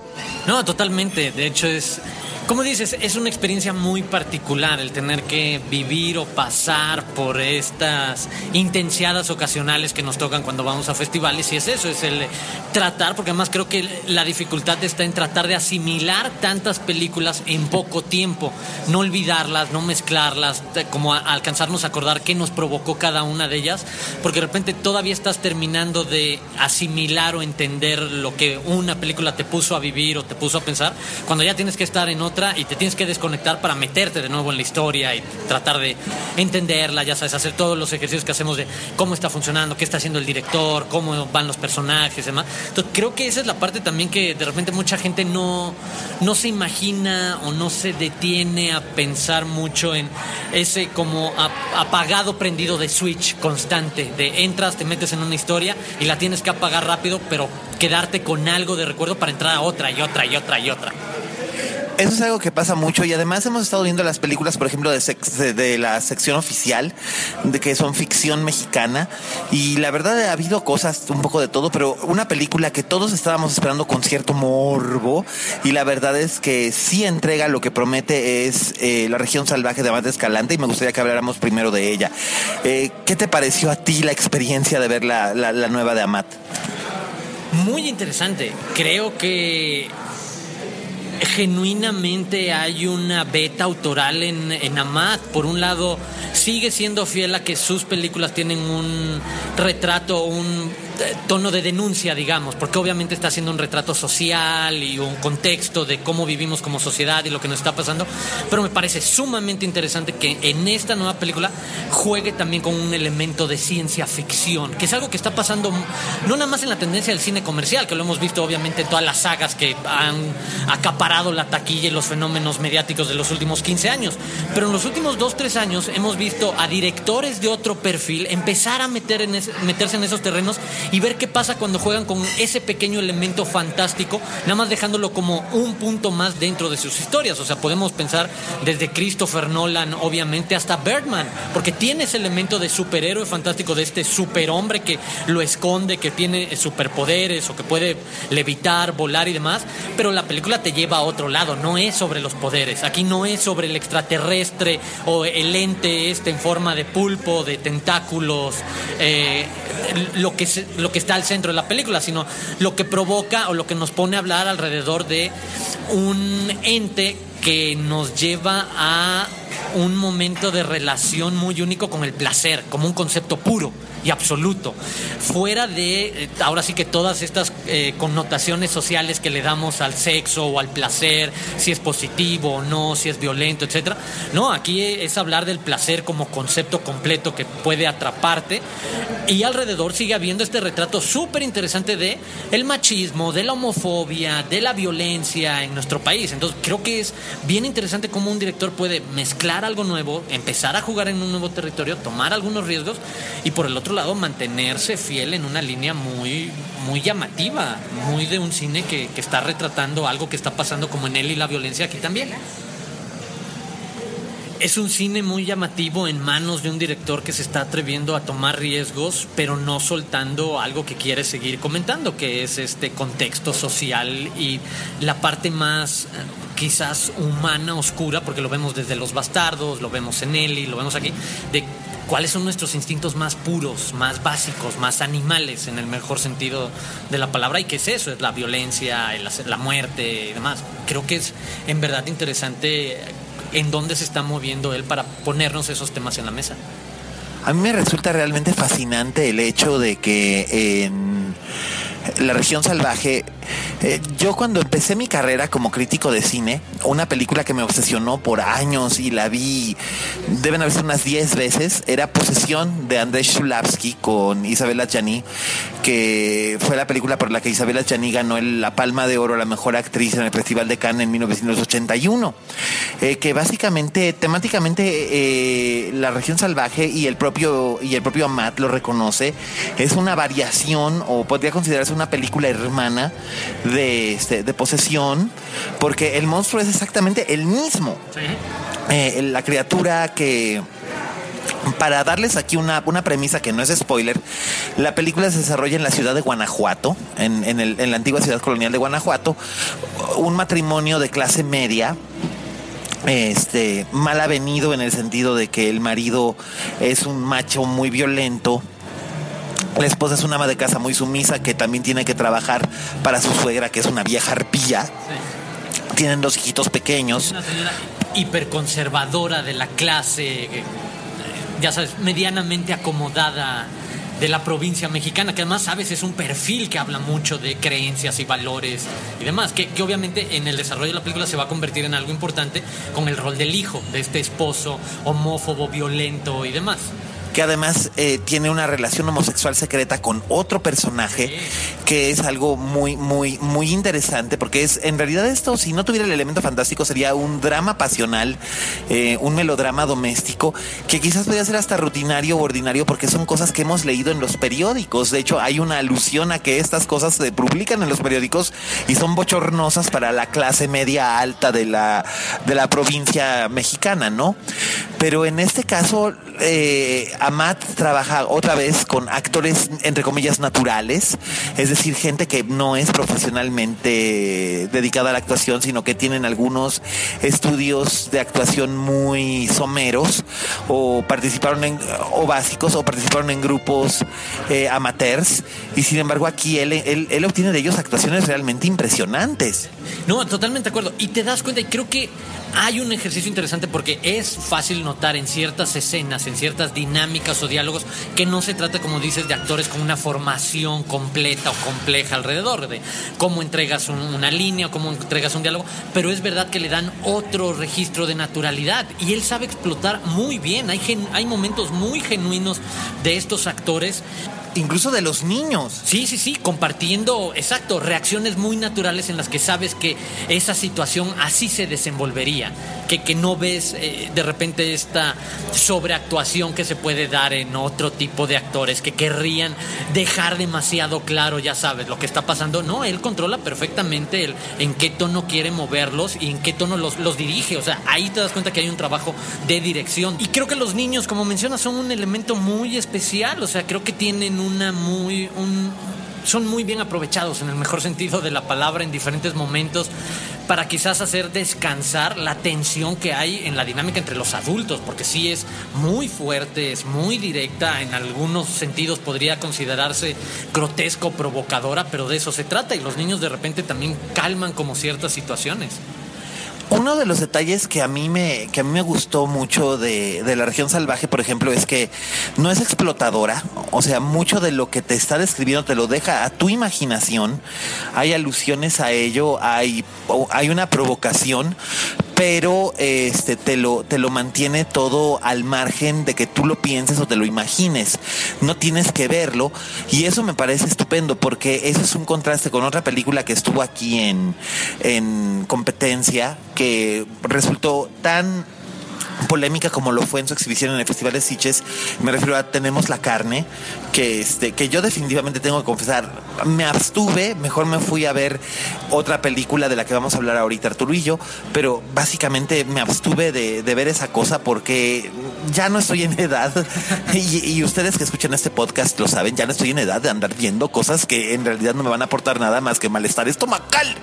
No, totalmente. De hecho, es como dices, es una experiencia muy particular el tener que vivir o pasar por estas intensiadas ocasionales que nos tocan cuando vamos a festivales y es eso, es el tratar, porque además creo que la dificultad está en tratar de asimilar tantas películas en poco tiempo, no olvidarlas, no mezclarlas, como alcanzarnos a acordar qué nos provocó cada una de ellas, porque de repente todavía estás terminando de asimilar o entender lo que una película te puso a vivir o te puso a pensar, cuando ya tienes que estar en y te tienes que desconectar para meterte de nuevo en la historia y tratar de entenderla, ya sabes, hacer todos los ejercicios que hacemos de cómo está funcionando, qué está haciendo el director, cómo van los personajes y demás. Entonces creo que esa es la parte también que de repente mucha gente no, no se imagina o no se detiene a pensar mucho en ese como apagado prendido de switch constante, de entras, te metes en una historia y la tienes que apagar rápido, pero quedarte con algo de recuerdo para entrar a otra y otra y otra y otra. Eso es algo que pasa mucho y además hemos estado viendo las películas, por ejemplo, de, de, la sección oficial, de que son ficción mexicana y la verdad ha habido cosas un poco de todo, pero una película que todos estábamos esperando con cierto morbo y la verdad es que sí entrega lo que promete es eh, La región salvaje de Amate Escalante y me gustaría que habláramos primero de ella. Eh, ¿Qué te pareció a ti la experiencia de ver la, la, la nueva de Amat? Muy interesante. Creo que genuinamente hay una beta autoral en, en Amat. Por un lado, sigue siendo fiel a que sus películas tienen un retrato, un tono de denuncia, digamos, porque obviamente está haciendo un retrato social y un contexto de cómo vivimos como sociedad y lo que nos está pasando, pero me parece sumamente interesante que en esta nueva película juegue también con un elemento de ciencia ficción, que es algo que está pasando no nada más en la tendencia del cine comercial, que lo hemos visto obviamente en todas las sagas que han acaparado la taquilla y los fenómenos mediáticos de los últimos 15 años, pero en los últimos 2, 3 años hemos visto a directores de otro perfil empezar a meter en meterse en esos terrenos y ver qué pasa cuando juegan con ese pequeño elemento fantástico, nada más dejándolo como un punto más dentro de sus historias. O sea, podemos pensar desde Christopher Nolan, obviamente, hasta Birdman, porque tiene ese elemento de superhéroe fantástico, de este superhombre que lo esconde, que tiene superpoderes o que puede levitar, volar y demás, pero la película te lleva a otro lado, no es sobre los poderes, aquí no es sobre el extraterrestre o el ente este en forma de pulpo, de tentáculos, eh, lo que se, lo que está al centro de la película, sino lo que provoca o lo que nos pone a hablar alrededor de un ente que nos lleva a un momento de relación muy único con el placer, como un concepto puro y absoluto. Fuera de, eh, ahora sí que todas estas eh, connotaciones sociales que le damos al sexo o al placer, si es positivo o no, si es violento, etcétera. No, aquí es hablar del placer como concepto completo que puede atraparte. Y alrededor sigue habiendo este retrato súper interesante de el machismo, de la homofobia, de la violencia en nuestro país. Entonces creo que es bien interesante cómo un director puede mezclar algo nuevo, empezar a jugar en un nuevo territorio, tomar algunos riesgos y por el otro lado mantenerse fiel en una línea muy, muy llamativa, muy de un cine que, que está retratando algo que está pasando como en él y la violencia aquí también. Es un cine muy llamativo en manos de un director que se está atreviendo a tomar riesgos, pero no soltando algo que quiere seguir comentando, que es este contexto social y la parte más eh, quizás humana, oscura, porque lo vemos desde Los Bastardos, lo vemos en Eli, lo vemos aquí, de cuáles son nuestros instintos más puros, más básicos, más animales en el mejor sentido de la palabra y qué es eso, es la violencia, la muerte y demás. Creo que es en verdad interesante en dónde se está moviendo él para ponernos esos temas en la mesa. A mí me resulta realmente fascinante el hecho de que en La región salvaje, eh, yo cuando empecé mi carrera como crítico de cine, una película que me obsesionó por años y la vi, deben haber sido unas 10 veces, era Posesión de Andrés Shulavsky con Isabela Gianni, que fue la película por la que Isabela Gianni ganó la Palma de Oro a la mejor actriz en el Festival de Cannes en 1981, eh, que básicamente, temáticamente, eh, la región salvaje y el propio y el propio Amat lo reconoce, es una variación o podría considerarse una película hermana de, este, de posesión, porque el monstruo es exactamente el mismo. Eh, la criatura que para darles aquí una, una, premisa que no es spoiler, la película se desarrolla en la ciudad de Guanajuato, en, en la antigua ciudad colonial de Guanajuato, un matrimonio de clase media este mal avenido en el sentido de que el marido es un macho muy violento la esposa es una ama de casa muy sumisa que también tiene que trabajar para su suegra, que es una vieja arpía. Tienen dos hijitos pequeños. Una señora hiperconservadora de la clase, eh, ya sabes, medianamente acomodada de la provincia mexicana, que además, sabes, es un perfil que habla mucho de creencias y valores y demás, que, que, obviamente en el desarrollo de la película se va a convertir en algo importante con el rol del hijo, de este esposo homófobo, violento y demás que además eh, tiene una relación homosexual secreta con otro personaje, que es algo muy, muy, muy interesante, porque es, en realidad esto, si no tuviera el elemento fantástico, sería un drama pasional, eh, un melodrama doméstico, que quizás podría ser hasta rutinario o ordinario, porque son cosas que hemos leído en los periódicos. De hecho, hay una alusión a que estas cosas se publican en los periódicos y son bochornosas para la clase media alta de la, de la provincia mexicana, ¿no? Pero en este caso, eh, Amat trabaja otra vez con actores, entre comillas, naturales, es decir, gente que no es profesionalmente dedicada a la actuación, sino que tienen algunos estudios de actuación muy someros o participaron en, o básicos, o participaron en grupos eh, amateurs, y sin embargo aquí él, él, él obtiene de ellos actuaciones realmente impresionantes. No, totalmente de acuerdo. Y te das cuenta, y creo que hay un ejercicio interesante porque es fácil notar en ciertas escenas, en ciertas dinámicas o diálogos, que no se trata, como dices, de actores con una formación completa o compleja alrededor, de cómo entregas una línea o cómo entregas un diálogo, pero es verdad que le dan otro registro de naturalidad y él sabe explotar muy bien. Hay, hay momentos muy genuinos de estos actores incluso de los niños. Sí, sí, sí, compartiendo, exacto, reacciones muy naturales en las que sabes que esa situación así se desenvolvería, que, que no ves eh, de repente esta sobreactuación que se puede dar en otro tipo de actores que querrían dejar demasiado claro, ya sabes, lo que está pasando. No, él controla perfectamente el, en qué tono quiere moverlos y en qué tono los, los dirige. O sea, ahí te das cuenta que hay un trabajo de dirección. Y creo que los niños, como mencionas, son un elemento muy especial. O sea, creo que tienen son muy bien aprovechados en el mejor sentido de la palabra en diferentes momentos para quizás hacer descansar la tensión que hay en la dinámica entre los adultos, porque sí es muy fuerte, es muy directa, en algunos sentidos podría considerarse grotesco, provocadora, pero de eso se trata y los niños de repente también calman como ciertas situaciones. Uno de los detalles que a mí me, que a mí me gustó mucho de, de, la región salvaje, por ejemplo, es que no es explotadora. O sea, mucho de lo que te está describiendo te lo deja a tu imaginación. Hay alusiones a ello, hay, hay una provocación, pero este te lo te lo mantiene todo al margen de que tú lo pienses o te lo imagines. No tienes que verlo y eso me parece estupendo porque eso es un contraste con otra película que estuvo aquí en en competencia que resultó tan polémica como lo fue en su exhibición en el Festival de Siches. Me refiero a Tenemos la carne, que este, que yo definitivamente tengo que confesar, me abstuve, mejor me fui a ver otra película de la que vamos a hablar ahorita Arturo y yo, pero básicamente me abstuve de, de ver esa cosa porque ya no estoy en edad, y, y, ustedes que escuchan este podcast lo saben, ya no estoy en edad de andar viendo cosas que en realidad no me van a aportar nada más que malestar estomacal.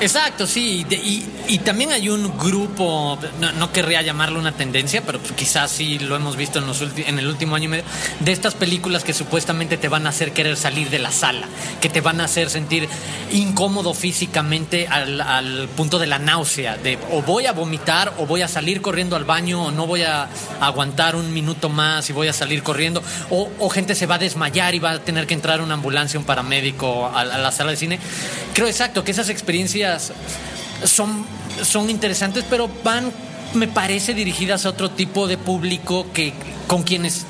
Exacto, sí, y, y también hay un grupo, no, querría llamarlo una tendencia, pero pues quizás sí lo hemos visto en, los en el último año y medio, de estas películas que supuestamente te van a hacer querer salir de la sala, que te van a hacer sentir incómodo físicamente al, punto de la náusea, de o voy a vomitar o voy a salir corriendo al baño o no voy a aguantar un minuto más y voy a salir corriendo, o, o gente se va a desmayar y va a tener que entrar una ambulancia, un paramédico a la sala de cine. Creo exacto que esas experiencias son, son interesantes, pero van, me parece, dirigidas a otro tipo de público que con quienes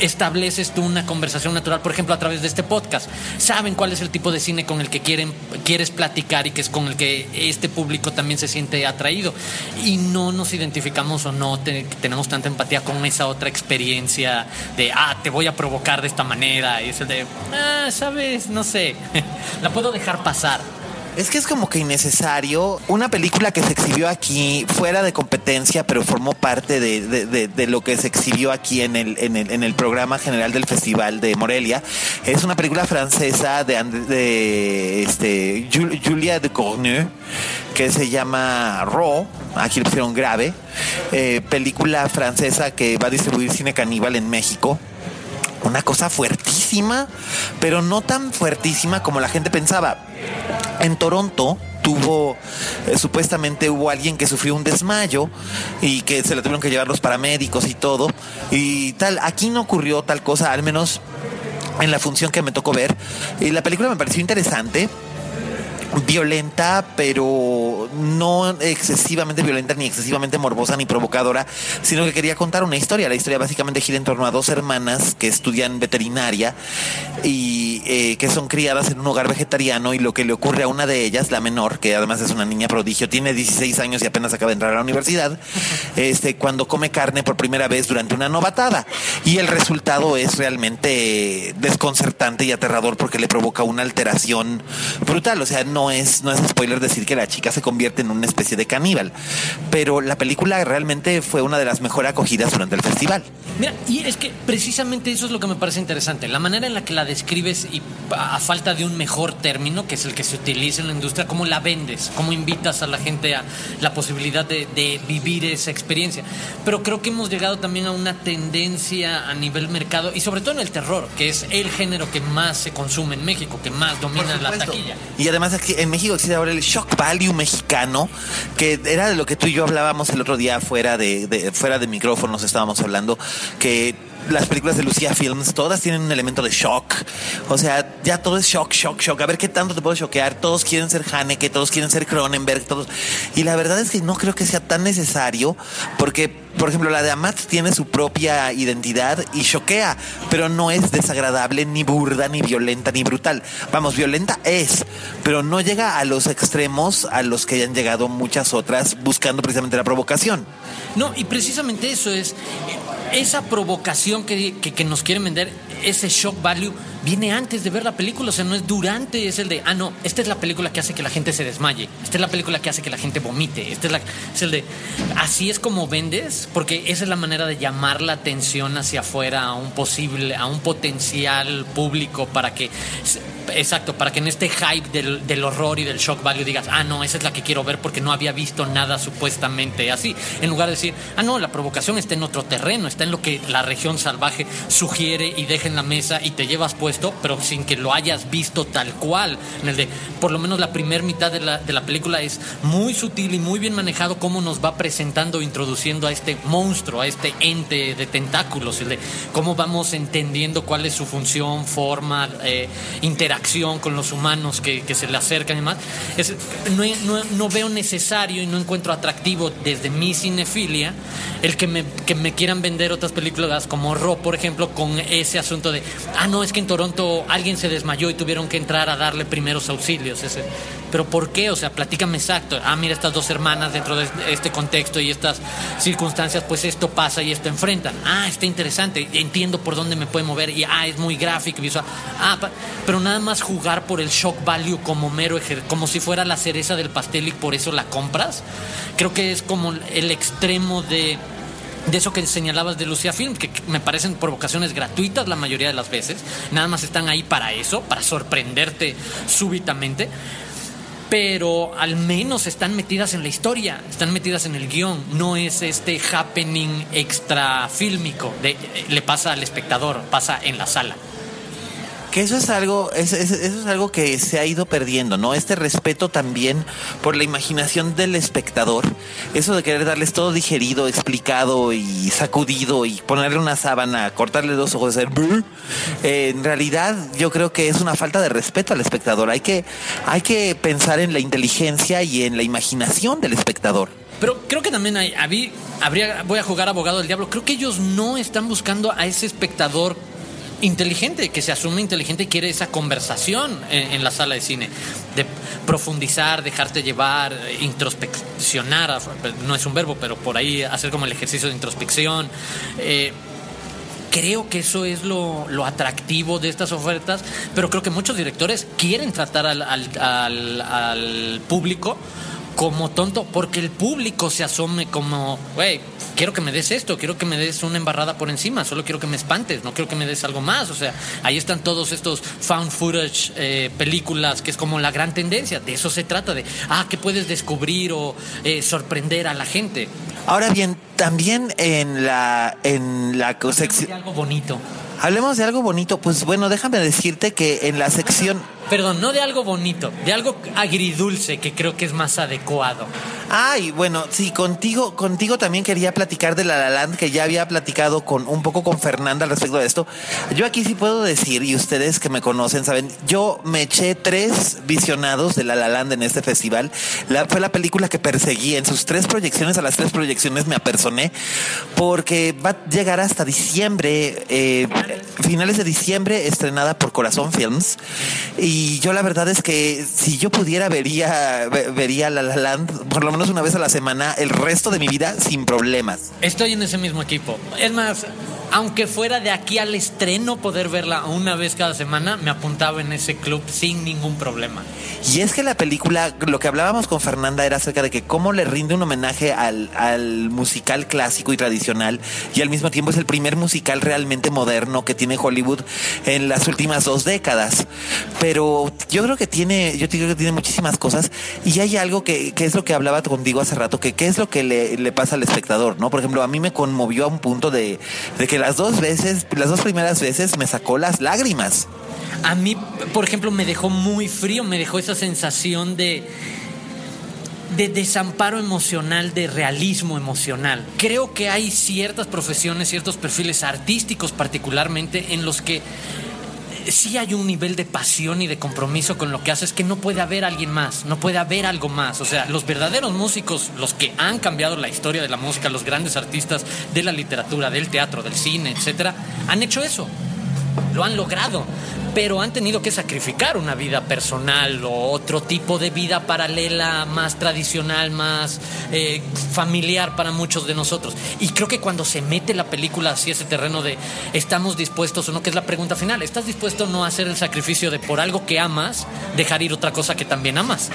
estableces tú una conversación natural, por ejemplo, a través de este podcast. Saben cuál es el tipo de cine con el que quieren, quieres platicar y que es con el que este público también se siente atraído. Y no nos identificamos o no te- tenemos tanta empatía con esa otra experiencia de, ah, te voy a provocar de esta manera. Y es el de, ah, sabes, no sé, la puedo dejar pasar. Es que es como que innecesario. Una película que se exhibió aquí fuera de competencia, pero formó parte de, de- de- lo que se exhibió aquí en el, en, el, en el programa general del Festival de Morelia. Es una película francesa de, de este, Jul- Julia de Corneux que se llama Raw. Aquí le pusieron grave. Eh, película francesa que va a distribuir cine caníbal en México una cosa fuertísima, pero no tan fuertísima como la gente pensaba. En Toronto tuvo, eh, supuestamente hubo alguien que sufrió un desmayo y que se le tuvieron que llevar los paramédicos y todo. Y tal, aquí no ocurrió tal cosa, al menos en la función que me tocó ver. Y la película me pareció interesante violenta, pero no excesivamente violenta, ni excesivamente morbosa, ni provocadora, sino que quería contar una historia. La historia básicamente gira en torno a dos hermanas que estudian veterinaria y eh, que son criadas en un hogar vegetariano y lo que le ocurre a una de ellas, la menor, que además es una niña prodigio, tiene 16 años y apenas acaba de entrar a la universidad, este, cuando come carne por primera vez durante una novatada. Y el resultado es realmente desconcertante y aterrador porque le provoca una alteración brutal. O sea, no es, no es spoiler decir que la chica se convierte en una especie de caníbal. Pero la película realmente fue una de las mejor acogidas durante el festival. Mira, y es que precisamente eso es lo que me parece interesante. La manera en la que la describes y a falta de un mejor término, que es el que se utiliza en la industria, cómo la vendes, cómo invitas a la gente a la posibilidad de, de vivir esa experiencia. Pero creo que hemos llegado también a una tendencia a nivel mercado y sobre todo en el terror, que es el género que más se consume en México, que más domina la taquilla. Y además aquí en México existe ahora el shock value mexicano, que era de lo que tú y yo hablábamos el otro día fuera de, de- fuera de micrófonos, estábamos hablando, que las películas de Lucía Films todas tienen un elemento de shock. O sea, ya todo es shock, shock, shock. A ver qué tanto te puedo choquear. Todos quieren ser Haneke, todos quieren ser Cronenberg, todos. Y la verdad es que no creo que sea tan necesario porque, por ejemplo, la de Amat tiene su propia identidad y choquea, pero no es desagradable, ni burda, ni violenta, ni brutal. Vamos, violenta es, pero no llega a los extremos a los que hayan llegado muchas otras buscando precisamente la provocación. No, y precisamente eso es, esa provocación que, que, que nos quieren vender, ese shock value, viene antes de ver la película, o sea, no es durante, es el de, ah, no, esta es la película que hace que la gente se desmaye, esta es la película que hace que la gente vomite, esta es, la, es el de, así es como vendes, porque esa es la manera de llamar la atención hacia afuera a un posible, a un potencial público para que, exacto, para que en este hype del, del horror y del shock value digas, ah, no, esa es la que quiero ver porque no había visto nada supuestamente así, en lugar de decir, ah, no, la provocación está en otro terreno, está en lo que la región salvaje sugiere y deja en la mesa y te llevas puesto, pero sin que lo hayas visto tal cual. En el de, por lo menos la primera mitad de la, de la película es muy sutil y muy bien manejado cómo nos va presentando, introduciendo a este monstruo, a este ente de tentáculos, el de cómo vamos entendiendo cuál es su función, forma, eh, interacción con los humanos que, que se le acercan y demás. Es- no, no- no veo necesario y no encuentro atractivo desde mi cinefilia el que me, que me quieran vender otras películas como Ro, por ejemplo, con ese asunto de, ah, no, es que en Toronto alguien se desmayó y tuvieron que entrar a darle primeros auxilios. Ese, pero ¿por qué? O sea, platícame exacto. Ah, mira, estas dos hermanas dentro de este contexto y estas circunstancias, pues esto pasa y esto enfrentan. Ah, está interesante. Entiendo por dónde me puede mover y ah, es muy gráfico visual. Ah, pero nada más jugar por el shock value como mero como si fuera la cereza del pastel y por eso la compras. Creo que es como el extremo de de eso que señalabas de Lucía Film, que me parecen provocaciones gratuitas la mayoría de las veces, nada más están ahí para eso, para sorprenderte súbitamente. pero al menos están metidas en la historia, están metidas en el guion, no es este happening extra fílmico, de, le pasa al espectador, pasa en la sala. Que eso es algo, es, es- eso es algo que se ha ido perdiendo, ¿no? Este respeto también por la imaginación del espectador. Eso de querer darles todo digerido, explicado y sacudido y ponerle una sábana, cortarle dos ojos hacer eh, en realidad yo creo que es una falta de respeto al espectador. Hay que, hay que pensar en la inteligencia y en la imaginación del espectador. Pero creo que también hay, habría, voy a jugar abogado del diablo, creo que ellos no están buscando a ese espectador inteligente, que se asume inteligente y quiere esa conversación en, la sala de cine, de profundizar, dejarte llevar, introspeccionar, no es un verbo, pero por ahí hacer como el ejercicio de introspección. eh, Creo que eso es lo, lo atractivo de estas ofertas, pero creo que muchos directores quieren tratar al, al- al- al público como tonto, porque el público se asome como, güey, quiero que me des esto, quiero que me des una embarrada por encima, solo quiero que me espantes, no quiero que me des algo más. O sea, ahí están todos estos found footage eh, películas, que es como la gran tendencia, de eso se trata, de, ah, que puedes descubrir o eh, sorprender a la gente. Ahora bien, también en la, en la sección... algo bonito. Hablemos de algo bonito. Pues bueno, déjame decirte que en la sección... Perdón, no de algo bonito, de algo agridulce que creo que es más adecuado. Ay, bueno, sí, contigo, contigo también quería platicar de La La Land, que ya había platicado con un poco con Fernanda al respecto de esto. Yo aquí sí puedo decir, y ustedes que me conocen saben, yo me eché tres visionados de La La Land en este festival. La, fue la película que perseguí en sus tres proyecciones, a las tres proyecciones me apersoné, porque va a llegar hasta diciembre, eh, finales de diciembre, estrenada por Corazón Films. Y yo la verdad es que si yo pudiera vería, ve- vería La La Land por lo menos una vez a la semana el resto de mi vida sin problemas. Estoy en ese mismo equipo. Es más, aunque fuera de aquí al estreno poder verla una vez cada semana, me apuntaba en ese club sin ningún problema. Y es que la película, lo que hablábamos con Fernanda era acerca de que cómo le rinde un homenaje al, al musical clásico y tradicional y al mismo tiempo es el primer musical realmente moderno que tiene Hollywood en las últimas dos décadas. Pero yo creo que tiene, yo creo que tiene muchísimas cosas y hay algo que, es lo que hablaba contigo hace rato, que qué es lo que le, le pasa al espectador, ¿no? Por ejemplo, a mí me conmovió a un punto de, de que las dos veces, las dos primeras veces me sacó las lágrimas. A mí, por ejemplo, me dejó muy frío, me dejó esa sensación de de desamparo emocional, de realismo emocional. Creo que hay ciertas profesiones, ciertos perfiles artísticos particularmente en los que sí hay un nivel de pasión y de compromiso con lo que haces que no puede haber alguien más, no puede haber algo más. O sea, los verdaderos músicos, los que han cambiado la historia de la música, los grandes artistas de la literatura, del teatro, del cine, etcétera, han hecho eso. Lo han logrado, pero han tenido que sacrificar una vida personal o otro tipo de vida paralela, más tradicional, más eh, familiar para muchos de nosotros. Y creo que cuando se mete la película hacia ese terreno de estamos dispuestos o no, que es la pregunta final, ¿estás dispuesto o no a hacer el sacrificio de por algo que amas, dejar ir otra cosa que también amas?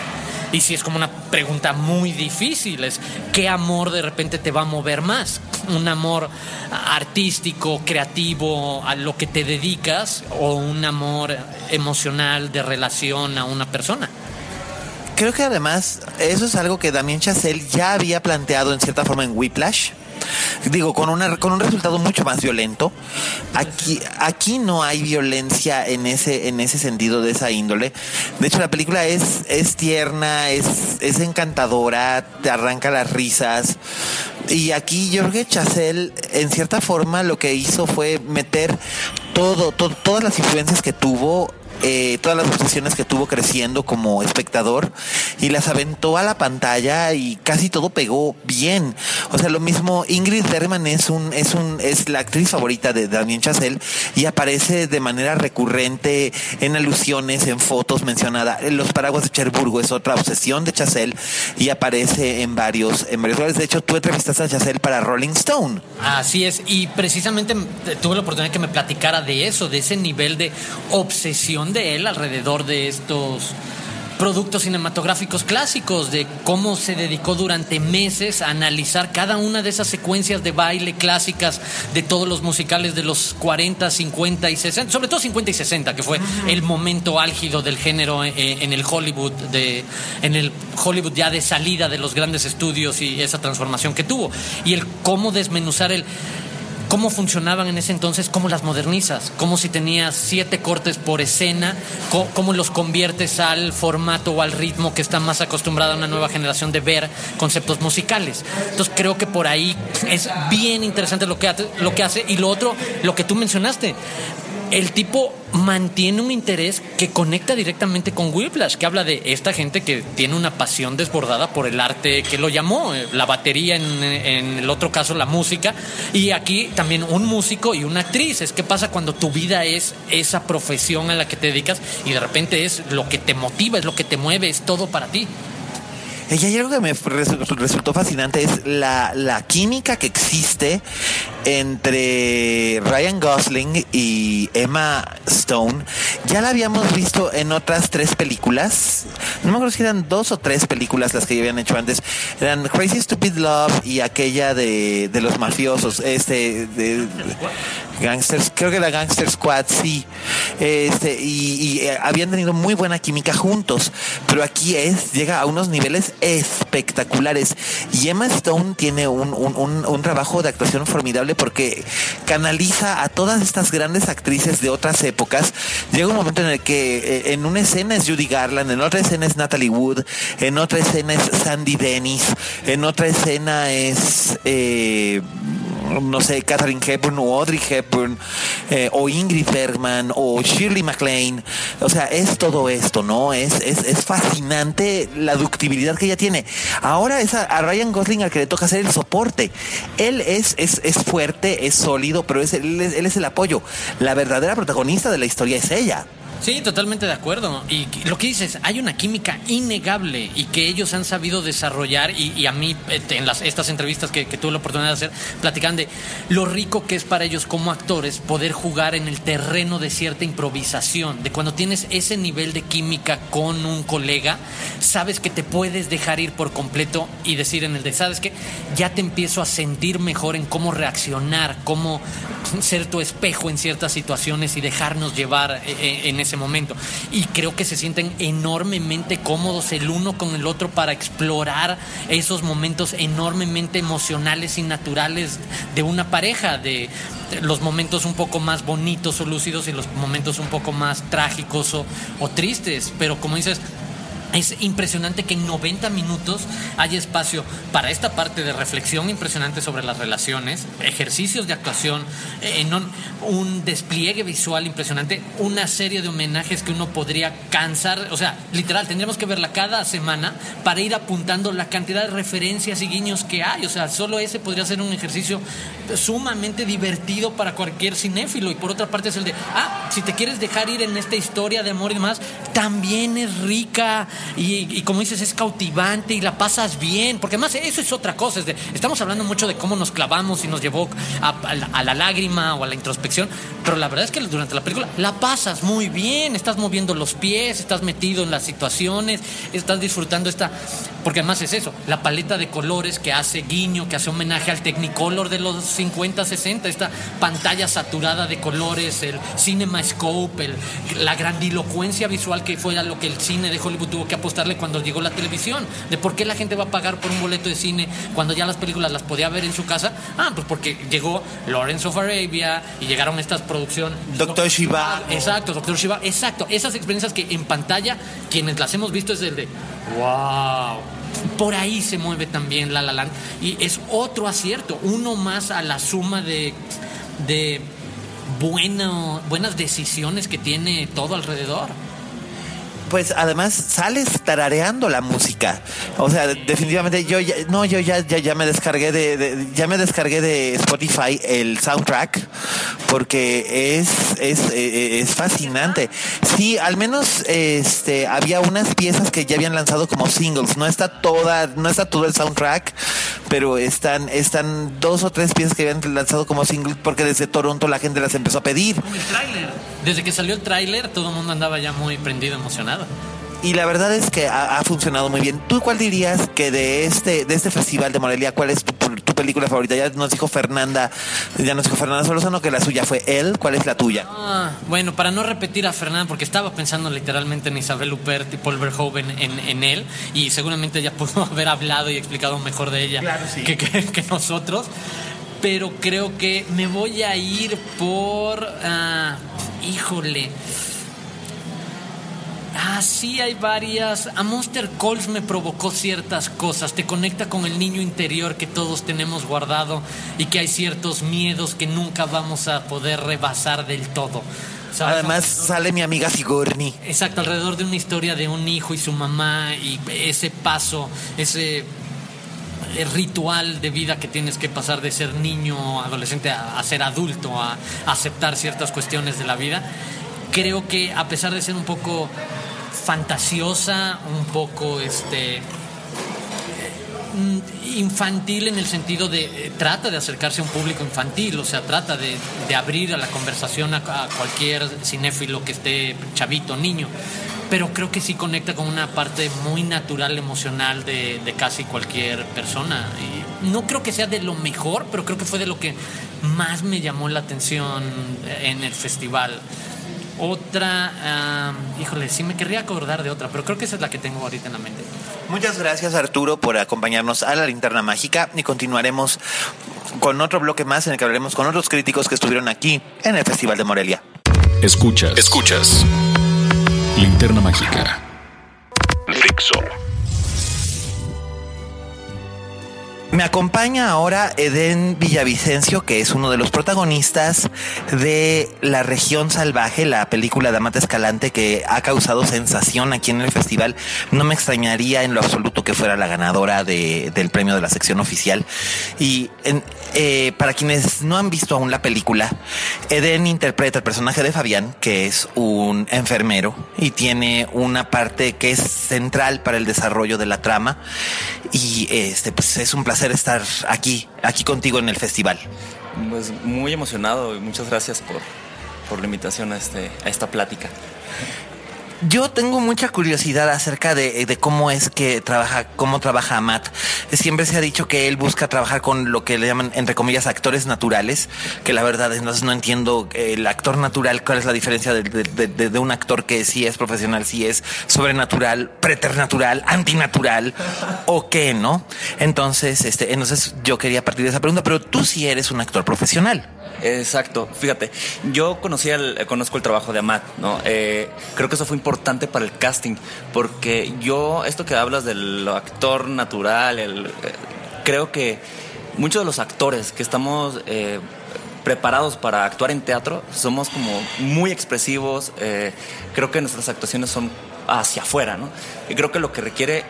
Y si es como una pregunta muy difícil, es ¿qué amor de repente te va a mover más? ¿Un amor artístico, creativo, a lo que te dedicas o un amor emocional de relación a una persona? Creo que además eso es algo que Damien Chazelle ya había planteado en cierta forma en Whiplash. Digo, con, una, con un resultado mucho más violento. Aquí, aquí no hay violencia en ese, en ese sentido de esa índole. De hecho, la película es, es tierna, es, es encantadora, te arranca las risas. Y aquí que Chazelle, en cierta forma, lo que hizo fue meter todo, to- todas las influencias que tuvo eh, todas las obsesiones que tuvo creciendo como espectador y las aventó a la pantalla y casi todo pegó bien. O sea, lo mismo Ingrid Bergman es un es un es la actriz favorita de Damien Chazelle y aparece de manera recurrente en alusiones, en fotos mencionada. Los paraguas de Cherburgo es otra obsesión de Chazelle y aparece en varios en varios lugares. De hecho, tú entrevistaste a Chazelle para Rolling Stone. Así es, y precisamente tuve la oportunidad que me platicara de eso, de ese nivel de obsesión de él alrededor de estos productos cinematográficos clásicos, de cómo se dedicó durante meses a analizar cada una de esas secuencias de baile clásicas de todos los musicales de los 40, 50 y 60, sobre todo 50 y 60, que fue el momento álgido del género en, en el Hollywood, de, en el Hollywood ya de salida de los grandes estudios y esa transformación que tuvo. Y el cómo desmenuzar el cómo funcionaban en ese entonces, cómo las modernizas, cómo si tenías siete cortes por escena, cómo, los conviertes al formato o al ritmo que está más acostumbrada una nueva generación de ver conceptos musicales. Entonces creo que por ahí es bien interesante lo que, lo que hace y lo otro, lo que tú mencionaste. El tipo mantiene un interés que conecta directamente con Whiplash, que habla de esta gente que tiene una pasión desbordada por el arte que lo llamó, eh, la batería en, el otro caso la música, y aquí también un músico y una actriz. Es qué pasa cuando tu vida es esa profesión a la que te dedicas y de repente es lo que te motiva, es lo que te mueve, es todo para ti. Y hay algo que me resu- resultó fascinante es la, la química que existe entre Ryan Gosling y Emma Stone. Ya la habíamos visto en otras tres películas. No me acuerdo si eran dos o tres películas las que ya habían hecho antes. Eran Crazy Stupid Love y aquella de, de los mafiosos. Este de, Gangsters, creo que la Gangster Squad, sí. Este, y, eh, habían tenido muy buena química juntos. Pero aquí es, llega a unos niveles espectaculares. Y Emma Stone tiene un, un- un- un trabajo de actuación formidable porque canaliza a todas estas grandes actrices de otras épocas. Llega un momento en el que eh, en una escena es Judy Garland, en otra escena es Natalie Wood, en otra escena es Sandy Dennis, en otra escena es eh, no sé, Catherine Hepburn o Audrey Hepburn, eh, o Ingrid Bergman, o Shirley MacLaine. O sea, es todo esto, ¿no? Es, es, es fascinante la ductibilidad que ella tiene. Ahora es a, a Ryan Gosling al que le toca hacer el soporte. Él es, es, es fuerte, es sólido, pero es, él, es, él es el apoyo. La verdadera protagonista de la historia es ella. Sí, totalmente de acuerdo. Y lo que dices, hay una química innegable y que ellos han sabido desarrollar y, a mí eh, en las, estas entrevistas que, que tuve la oportunidad de hacer, platican de lo rico que es para ellos como actores poder jugar en el terreno de cierta improvisación, de cuando tienes ese nivel de química con un colega, sabes que te puedes dejar ir por completo y decir en el de, sabes que ya te empiezo a sentir mejor en cómo reaccionar, cómo ser tu espejo en ciertas situaciones y dejarnos llevar eh, eh, en ese momento. Y creo que se sienten enormemente cómodos el uno con el otro para explorar esos momentos enormemente emocionales y naturales de una pareja, de los momentos un poco más bonitos o lúcidos y los momentos un poco más trágicos o, o tristes. Pero como dices, es impresionante que en 90 minutos haya espacio para esta parte de reflexión impresionante sobre las relaciones, ejercicios de actuación, eh, en un, un despliegue visual impresionante, una serie de homenajes que uno podría cansar, o sea, literal, tendríamos que verla cada semana para ir apuntando la cantidad de referencias y guiños que hay, o sea, solo ese podría ser un ejercicio sumamente divertido para cualquier cinéfilo. Y por otra parte es el de, ah, si te quieres dejar ir en esta historia de amor y demás, también es rica y, como dices, es cautivante y la pasas bien, porque además eso es otra cosa, estamos hablando mucho de cómo nos clavamos y nos llevó a, la, lágrima o a la introspección, pero la verdad es que durante la película la pasas muy bien, estás moviendo los pies, estás metido en las situaciones, estás disfrutando esta, porque además es eso, la paleta de colores que hace guiño, que hace homenaje al Technicolor de los 50, 60, esta pantalla saturada de colores, el CinemaScope, el, la grandilocuencia visual que fue a lo que el cine de Hollywood tuvo que apostarle cuando llegó la televisión, de por qué la gente va a pagar por un boleto de cine cuando ya las películas las podía ver en su casa, ah, pues porque llegó Lawrence of Arabia y llegaron estas producciones. Doctor Shiva. Exacto, Doctor Shiva, exacto, esas experiencias que en pantalla quienes las hemos visto es el de wow. Por ahí se mueve también La La Land y es otro acierto, uno más a la suma de, de bueno, buenas decisiones que tiene todo alrededor. Pues además sales tarareando la música. O sea, definitivamente yo ya, no, yo ya, ya, me descargué de, de- ya me descargué de Spotify el soundtrack porque es, es, eh, es fascinante. Sí, al menos este había unas piezas que ya habían lanzado como singles. No está toda, no está todo el soundtrack, pero están, están dos o tres piezas que habían lanzado como singles porque desde Toronto la gente las empezó a pedir. Desde que salió el tráiler todo el mundo andaba ya muy prendido, emocionado. Y la verdad es que ha, ha funcionado muy bien. ¿Tú cuál dirías que de este, de este festival de Morelia, cuál es tu, tu película favorita? Ya nos dijo Fernanda, ya nos dijo Fernanda Solórzano que la suya fue él. ¿Cuál es la tuya? Ah, bueno, para no repetir a Fernanda, porque estaba pensando literalmente en Isabel Huppert y Paul Verhoeven en, en él, y seguramente ella pudo haber hablado y explicado mejor de ella Claro, sí. que, que- que nosotros. Pero creo que me voy a ir por. ah, híjole. Ah, sí, hay varias. A Monster Calls me provocó ciertas cosas. Te conecta con el niño interior que todos tenemos guardado y que hay ciertos miedos que nunca vamos a poder rebasar del todo. ¿Sabes? Además sale mi amiga Sigourney. Exacto, alrededor de una historia de un hijo y su mamá y ese paso, ese eh, ritual de vida que tienes que pasar de ser niño, adolescente, a, a ser adulto, a aceptar ciertas cuestiones de la vida. Creo que a pesar de ser un poco fantasiosa, un poco este mm, infantil en el sentido de eh, trata de acercarse a un público infantil, o sea, trata de, abrir a la conversación a, a cualquier cinéfilo que esté chavito, niño. Pero creo que sí conecta con una parte muy natural, emocional de, de casi cualquier persona. Y no creo que sea de lo mejor, pero creo que fue de lo que más me llamó la atención en el festival. Otra, híjole, sí me querría acordar de otra, pero creo que esa es la que tengo ahorita en la mente. Muchas gracias Arturo por acompañarnos a la linterna mágica y continuaremos con otro bloque más en el que hablaremos con otros críticos que estuvieron aquí en el Festival de Morelia. Escuchas. Escuchas. Linterna mágica. Dixo. Me acompaña ahora Eden Villavicencio, que es uno de los protagonistas de La región salvaje, la película de Amata Escalante que ha causado sensación aquí en el festival. No me extrañaría en lo absoluto que fuera la ganadora de- del premio de la sección oficial. Y en- eh, para quienes no han visto aún la película, Eden interpreta el personaje de Fabián, que es un enfermero y tiene una parte que es central para el desarrollo de la trama. Y este, pues es un placer estar aquí, aquí contigo en el festival. Pues muy emocionado y muchas gracias por, por la invitación a, este, a esta plática. Yo tengo mucha curiosidad acerca de, de cómo es que trabaja, cómo trabaja Amat. Siempre se ha dicho que él busca trabajar con lo que le llaman, entre comillas, actores naturales, que la verdad es no, no entiendo eh, el actor natural, cuál es la diferencia de- de- de un actor que sí es profesional, sí es sobrenatural, preternatural, antinatural, o qué, ¿no? Entonces, este, entonces yo quería partir de esa pregunta, pero tú sí eres un actor profesional. Exacto, fíjate, yo conocí eh, conozco el trabajo de Amat, ¿no? Eh, creo que eso fue importante para el casting, porque yo, esto que hablas del actor natural, eh, creo que muchos de los actores que estamos preparados para actuar en teatro somos como muy expresivos, creo que nuestras actuaciones son hacia afuera, ¿no? Y creo que lo que requiere,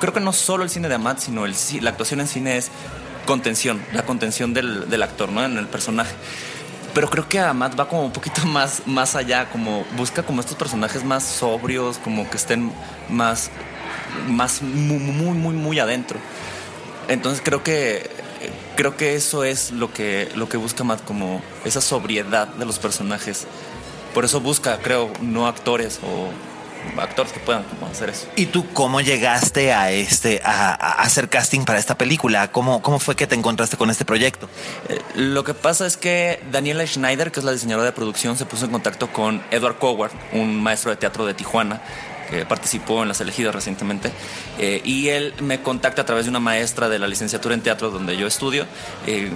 creo que no solo el cine de Amat, sino el, la actuación en cine es contención, la contención del, del actor, ¿no? En el personaje. Pero creo que Amat va como un poquito más, más allá, como busca como estos personajes más sobrios, como que estén más, más muy, muy, muy, muy adentro. Entonces creo que creo que eso es lo que lo que busca Matt como esa sobriedad de los personajes. Por eso busca, creo, no actores o actores que puedan como hacer eso. ¿Y tú cómo llegaste a este a, a hacer casting para esta película? ¿Cómo, ¿Cómo fue que te encontraste con este proyecto? Eh, Lo que pasa es que Daniela Schneider, que es la diseñadora de producción, se puso en contacto con Edward Coward, un maestro de teatro de Tijuana, que participó en Las Elegidas recientemente, eh, y él me contacta a través de una maestra de la licenciatura en teatro donde yo estudio, eh,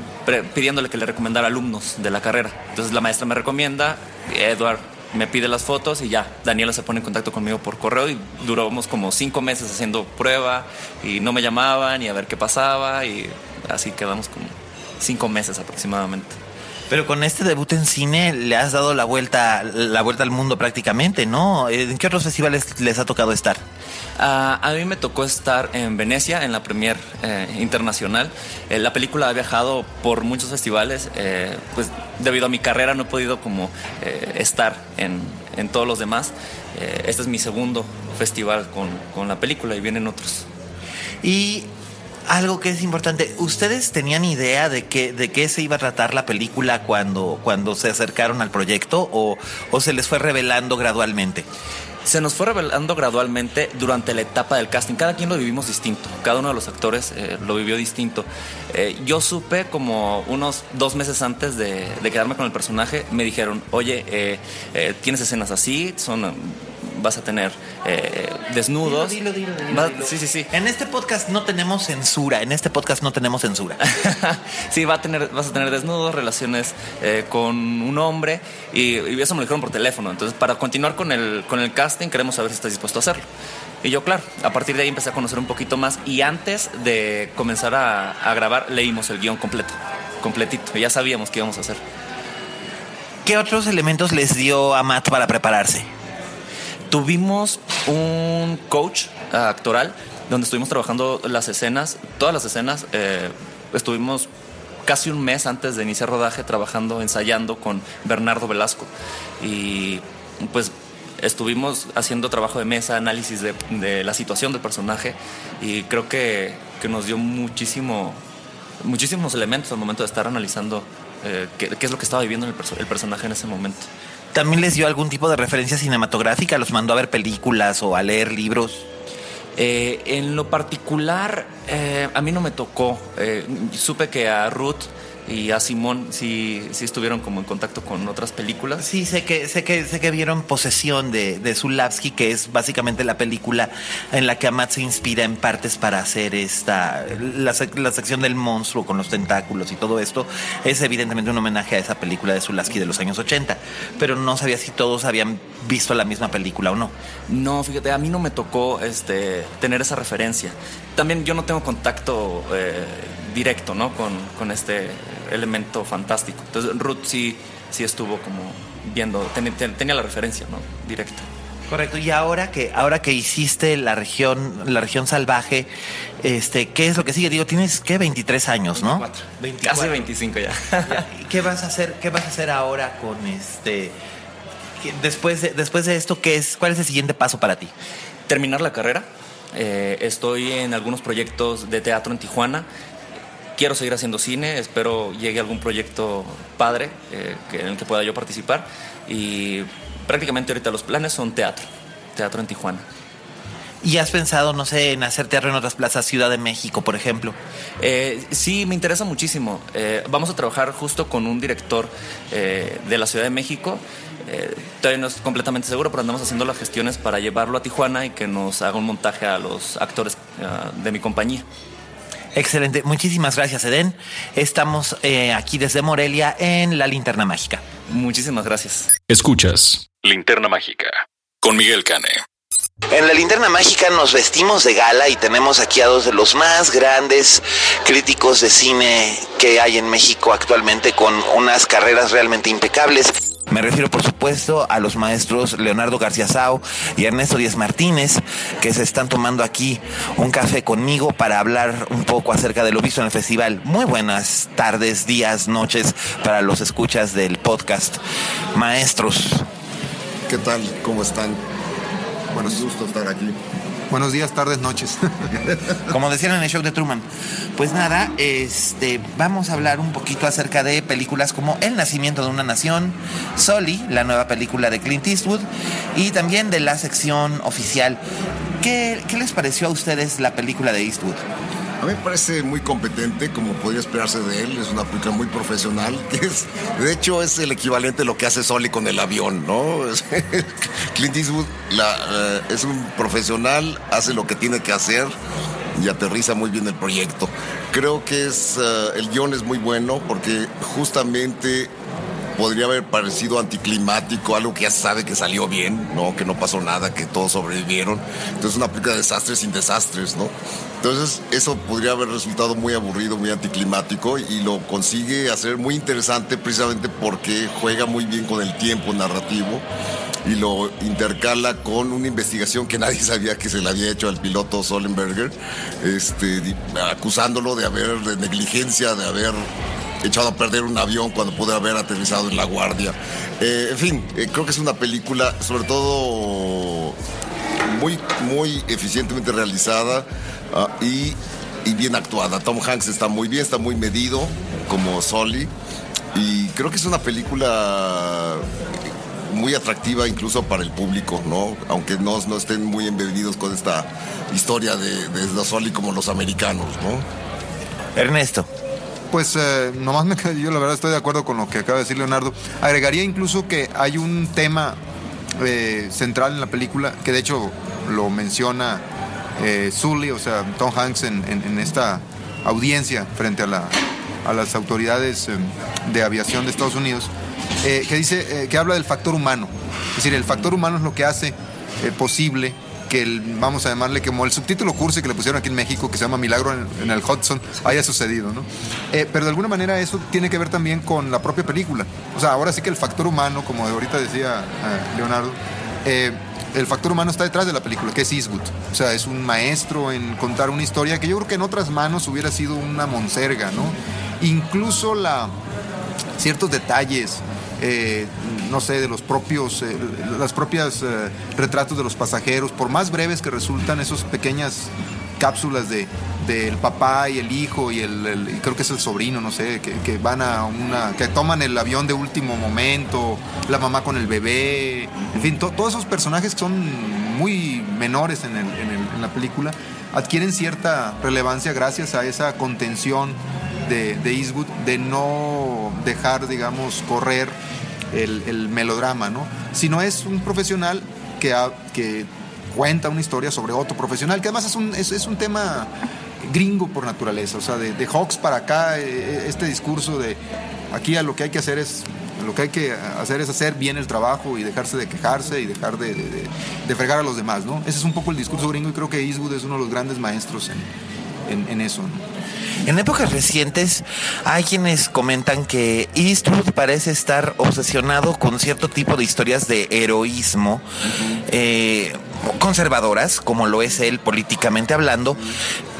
pidiéndole que le recomendara alumnos de la carrera. Entonces la maestra me recomienda, Edward me pide las fotos y ya, Daniela se pone en contacto conmigo por correo y duramos como cinco meses haciendo prueba y no me llamaban y a ver qué pasaba y así quedamos como cinco meses aproximadamente. Pero con este debut en cine le has dado la vuelta, la vuelta al mundo prácticamente, ¿no? ¿En qué otros festivales les ha tocado estar? Ah, a mí me tocó estar en Venecia, en la premier eh, internacional. Eh, la película ha viajado por muchos festivales, eh, pues debido a mi carrera no he podido como eh, estar en, en todos los demás. Este es mi segundo festival con, con la película y vienen otros. Y algo que es importante, ¿ustedes tenían idea de que de qué se iba a tratar la película cuando, cuando se acercaron al proyecto o, o se les fue revelando gradualmente? Se nos fue revelando gradualmente durante la etapa del casting. Cada quien lo vivimos distinto, cada uno de los actores eh, lo vivió distinto. Eh, yo supe como unos dos meses antes de, quedarme con el personaje, me dijeron, oye, eh tienes escenas así, son vas a tener eh, desnudos. Dilo, dilo, dilo, Va, sí, sí, sí. En este podcast no tenemos censura. En este podcast no tenemos censura. sí, va a tener, vas a tener desnudos, relaciones eh, con un hombre y, y, eso me lo dijeron por teléfono. Entonces, para continuar con el, con el casting, queremos saber si estás dispuesto a hacerlo. Y yo, claro, a partir de ahí empecé a conocer un poquito más y antes de comenzar a, a grabar, leímos el guion completo, completito. Y ya sabíamos qué íbamos a hacer. ¿Qué otros elementos les dio a Matt para prepararse? Tuvimos un coach uh, actoral donde estuvimos trabajando las escenas, todas las escenas. Eh, estuvimos casi un mes antes de iniciar rodaje trabajando, ensayando con Bernardo Velasco. Y pues estuvimos haciendo trabajo de mesa, análisis de, la situación del personaje y creo que, que, nos dio muchísimo, muchísimos elementos al momento de estar analizando eh, qué, es lo que estaba viviendo el, el personaje en ese momento. ¿También les dio algún tipo de referencia cinematográfica? ¿Los mandó a ver películas o a leer libros? Eh, en lo particular, eh, a mí no me tocó. Eh, supe que a Ruth y a Simón sí, sí estuvieron como en contacto con otras películas. Sí, sé que, sé que, sé que vieron Posesión de, de Zulavsky, que es básicamente la película en la que Amat se inspira en partes para hacer esta, la, la, sección del monstruo con los tentáculos y todo esto. Es evidentemente un homenaje a esa película de Zulavsky de los años 80, pero no sabía si todos habían visto la misma película o no. No, fíjate, a mí no me tocó este, tener esa referencia. También yo no tengo contacto eh, directo, ¿no? Con, con este elemento fantástico. Entonces Ruth sí, sí estuvo como viendo, ten, ten, tenía la referencia, ¿no? Directa. Correcto. Y ahora que ahora que hiciste la región la región salvaje, este, ¿qué es lo que sigue? Digo, tienes qué 23 años, ¿no? 24. 24. Casi 25 ya. ¿Qué vas a hacer? ¿Qué vas a hacer ahora con este después de, después de esto qué es cuál es el siguiente paso para ti? Terminar la carrera. Eh, estoy en algunos proyectos de teatro en Tijuana quiero seguir haciendo cine, espero llegue algún proyecto padre eh, que, en el que pueda yo participar y prácticamente ahorita los planes son teatro, teatro en Tijuana. ¿Y has pensado, no sé, en hacer teatro en otras plazas, Ciudad de México, por ejemplo? Eh, sí, me interesa muchísimo. Eh, vamos a trabajar justo con un director eh, de la Ciudad de México. todavía no es completamente seguro, pero andamos haciendo las gestiones para llevarlo a Tijuana y que nos haga un montaje a los actores uh, de mi compañía. Excelente, muchísimas gracias Eden. Estamos eh, aquí desde Morelia en la Linterna Mágica. Muchísimas gracias. Escuchas Linterna Mágica con Miguel Cane. En la linterna mágica nos vestimos de gala y tenemos aquí a dos de los más grandes críticos de cine que hay en México actualmente con unas carreras realmente impecables. Me refiero, por supuesto, a los maestros Leonardo García Sao y Ernesto Díaz Martínez, que se están tomando aquí un café conmigo para hablar un poco acerca de lo visto en el festival. Muy buenas tardes, días, noches para los escuchas del podcast. Maestros. ¿Qué tal? ¿Cómo están? Bueno, es gusto estar aquí. Buenos días, tardes, noches. Como decían en el show de Truman. Pues nada, este, vamos a hablar un poquito acerca de películas como El nacimiento de una nación, Soli, la nueva película de Clint Eastwood, y también de la sección oficial. ¿Qué, qué les pareció a ustedes la película de Eastwood? A mí me parece muy competente, como podría esperarse de él. Es una película muy profesional. Que es, de hecho, es el equivalente a lo que hace Soli con el avión, ¿no? Clint Eastwood la, uh, es un profesional, hace lo que tiene que hacer y aterriza muy bien el proyecto. Creo que es uh, el guion es muy bueno porque justamente podría haber parecido anticlimático, algo que ya sabe que salió bien, ¿no? Que no pasó nada, que todos sobrevivieron. Entonces, una película de desastres sin desastres, ¿no? Entonces, eso podría haber resultado muy aburrido, muy anticlimático y lo consigue hacer muy interesante precisamente porque juega muy bien con el tiempo narrativo y lo intercala con una investigación que nadie sabía que se le había hecho al piloto Solenberger, este, acusándolo de haber de negligencia, de haber echado a perder un avión cuando pude haber aterrizado en La Guardia. Eh, en fin, eh, creo que es una película, sobre todo muy, muy eficientemente realizada uh, y, bien actuada. Tom Hanks está muy bien, está muy medido como Soli. Y creo que es una película muy atractiva incluso para el público, ¿no? Aunque no, no estén muy embebidos con esta historia de, de como los americanos, ¿no? Ernesto. Pues eh, nomás me yo la verdad estoy de acuerdo con lo que acaba de decir Leonardo. Agregaría incluso que hay un tema eh, central en la película, que de hecho lo menciona eh, Sully, o sea, Tom Hanks en, esta audiencia frente a, la, a las autoridades de aviación de Estados Unidos, que dice, que habla del factor humano. Es decir, el factor humano es lo que hace posible que el, vamos a llamarle como el subtítulo cursi que le pusieron aquí en México, que se llama Milagro en, el Hudson, haya sucedido, ¿no? Eh, pero de alguna manera eso tiene que ver también con la propia película. O sea, ahora sí que el factor humano, como ahorita decía eh, Leonardo, eh, el factor humano está detrás de la película, que es Eastwood. O sea, es un maestro en contar una historia que yo creo que en otras manos hubiera sido una monserga, ¿no? Incluso la, ciertos detalles eh, no sé, de los propios, eh, las propias eh, retratos de los pasajeros, por más breves que resultan esas pequeñas cápsulas de del papá y el hijo y el, creo que es el sobrino, no sé, que, van a una, que toman el avión de último momento, la mamá con el bebé, en fin, todos esos personajes son muy menores en, en la película adquieren cierta relevancia gracias a esa contención de, Eastwood de no dejar, digamos, correr el, melodrama, ¿no? Sino es un profesional que, que cuenta una historia sobre otro profesional, que además es un, es, un tema gringo por naturaleza, o sea, de, de, Hawks para acá, eh, este discurso de aquí a lo que hay que hacer es lo que hay que hacer es hacer bien el trabajo y dejarse de quejarse y dejar de, de, fregar a los demás, ¿no? Ese es un poco el discurso gringo y creo que Eastwood es uno de los grandes maestros en, en, en eso. ¿no? En épocas recientes hay quienes comentan que Eastwood parece estar obsesionado con cierto tipo de historias de heroísmo. Eh, conservadoras, como lo es él políticamente hablando,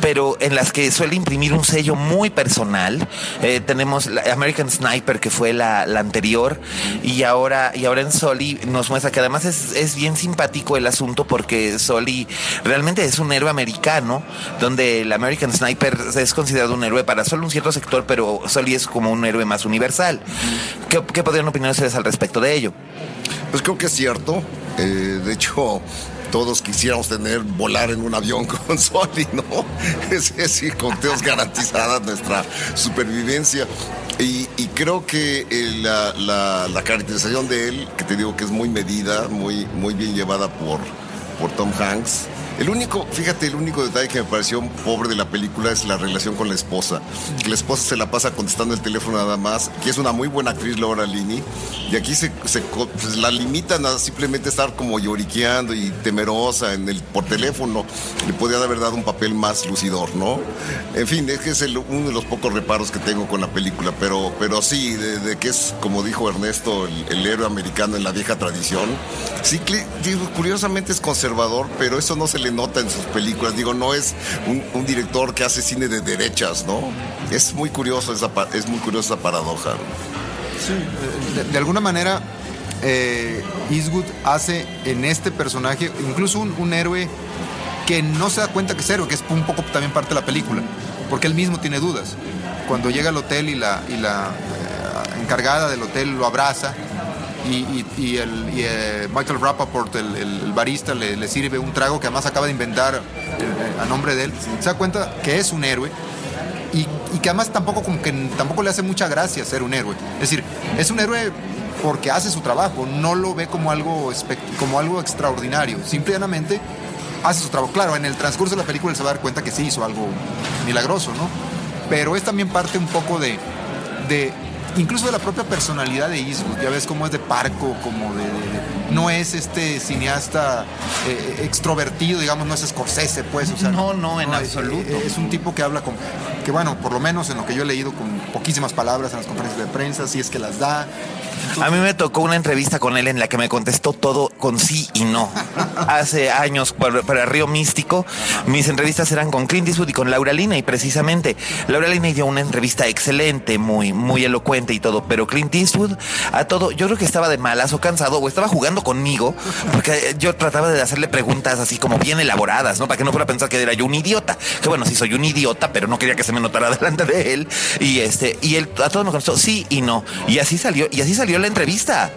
pero en las que suele imprimir un sello muy personal. Eh, tenemos la American Sniper, que fue la, anterior, y ahora, y ahora en Soli nos muestra que además es, bien simpático el asunto porque Soli realmente es un héroe americano, donde el American Sniper es considerado un héroe para solo un cierto sector, pero Soli es como un héroe más universal. ¿Qué, qué podrían opinar ustedes al respecto de ello? Pues creo que es cierto. Eh, de hecho, todos quisiéramos tener, volar en un avión con Soli, ¿no? Es decir, con Teos garantizada nuestra supervivencia. Y, creo que eh, la, caracterización de él, que te digo que es muy medida, muy, muy bien llevada por, por Tom Hanks, el único, fíjate, el único detalle que me pareció pobre de la película es la relación con la esposa. Que la esposa se la pasa contestando el teléfono nada más, que es una muy buena actriz Laura Lini, y aquí se, pues, la limitan a simplemente estar como lloriqueando y temerosa en el, por teléfono. Le podrían haber dado un papel más lucidor, ¿no? En fin, es que es uno de los pocos reparos que tengo con la película, pero, pero sí, de, que es, como dijo Ernesto, el, héroe americano en la vieja tradición. Sí, curiosamente es conservador, pero eso no se le nota en sus películas. Digo, no es un, director que hace cine de derechas, ¿no? Es muy curioso esa, es muy curiosa esa paradoja. Sí, eh, de, alguna manera eh, Eastwood hace en este personaje incluso un, héroe que no se da cuenta que es héroe, que es un poco también parte de la película, porque él mismo tiene dudas. Cuando llega al hotel y la, eh, encargada del hotel lo abraza, y, el, eh, Michael Rappaport, el, barista, le, sirve un trago que además acaba de inventar eh, a nombre de él. Se da cuenta que es un héroe y, que además tampoco, como que tampoco le hace mucha gracia ser un héroe. Es decir, es un héroe porque hace su trabajo, no lo ve como algo, como algo extraordinario, simplemente hace su trabajo. Claro, en el transcurso de la película se va a dar cuenta que sí hizo algo milagroso, ¿no? Pero es también parte un poco de incluso de la propia personalidad de Eastwood. Ya ves cómo es de parco, como de, no es este cineasta eh, extrovertido, digamos, no es Scorsese, pues. O sea, no, no, en absoluto. Es, es, un tipo que habla con, que bueno, por lo menos en lo que yo he leído, con poquísimas palabras en las conferencias de prensa, si es que las da. A mí me tocó una entrevista con él en la que me contestó todo con sí y no. Hace años para, Río Místico, mis entrevistas eran con Clint Eastwood y con Laura Lina y precisamente Laura Lina dio una entrevista excelente, muy, muy elocuente y todo, pero Clint Eastwood a todo, yo creo que estaba de malas o cansado o estaba jugando conmigo porque yo trataba de hacerle preguntas así como bien elaboradas, ¿no? Para que no fuera a pensar que era yo un idiota. Que bueno, sí soy un idiota, pero no quería que se me notara delante de él y este y él a todo me contestó sí y no y así salió y así salió dio la entrevista.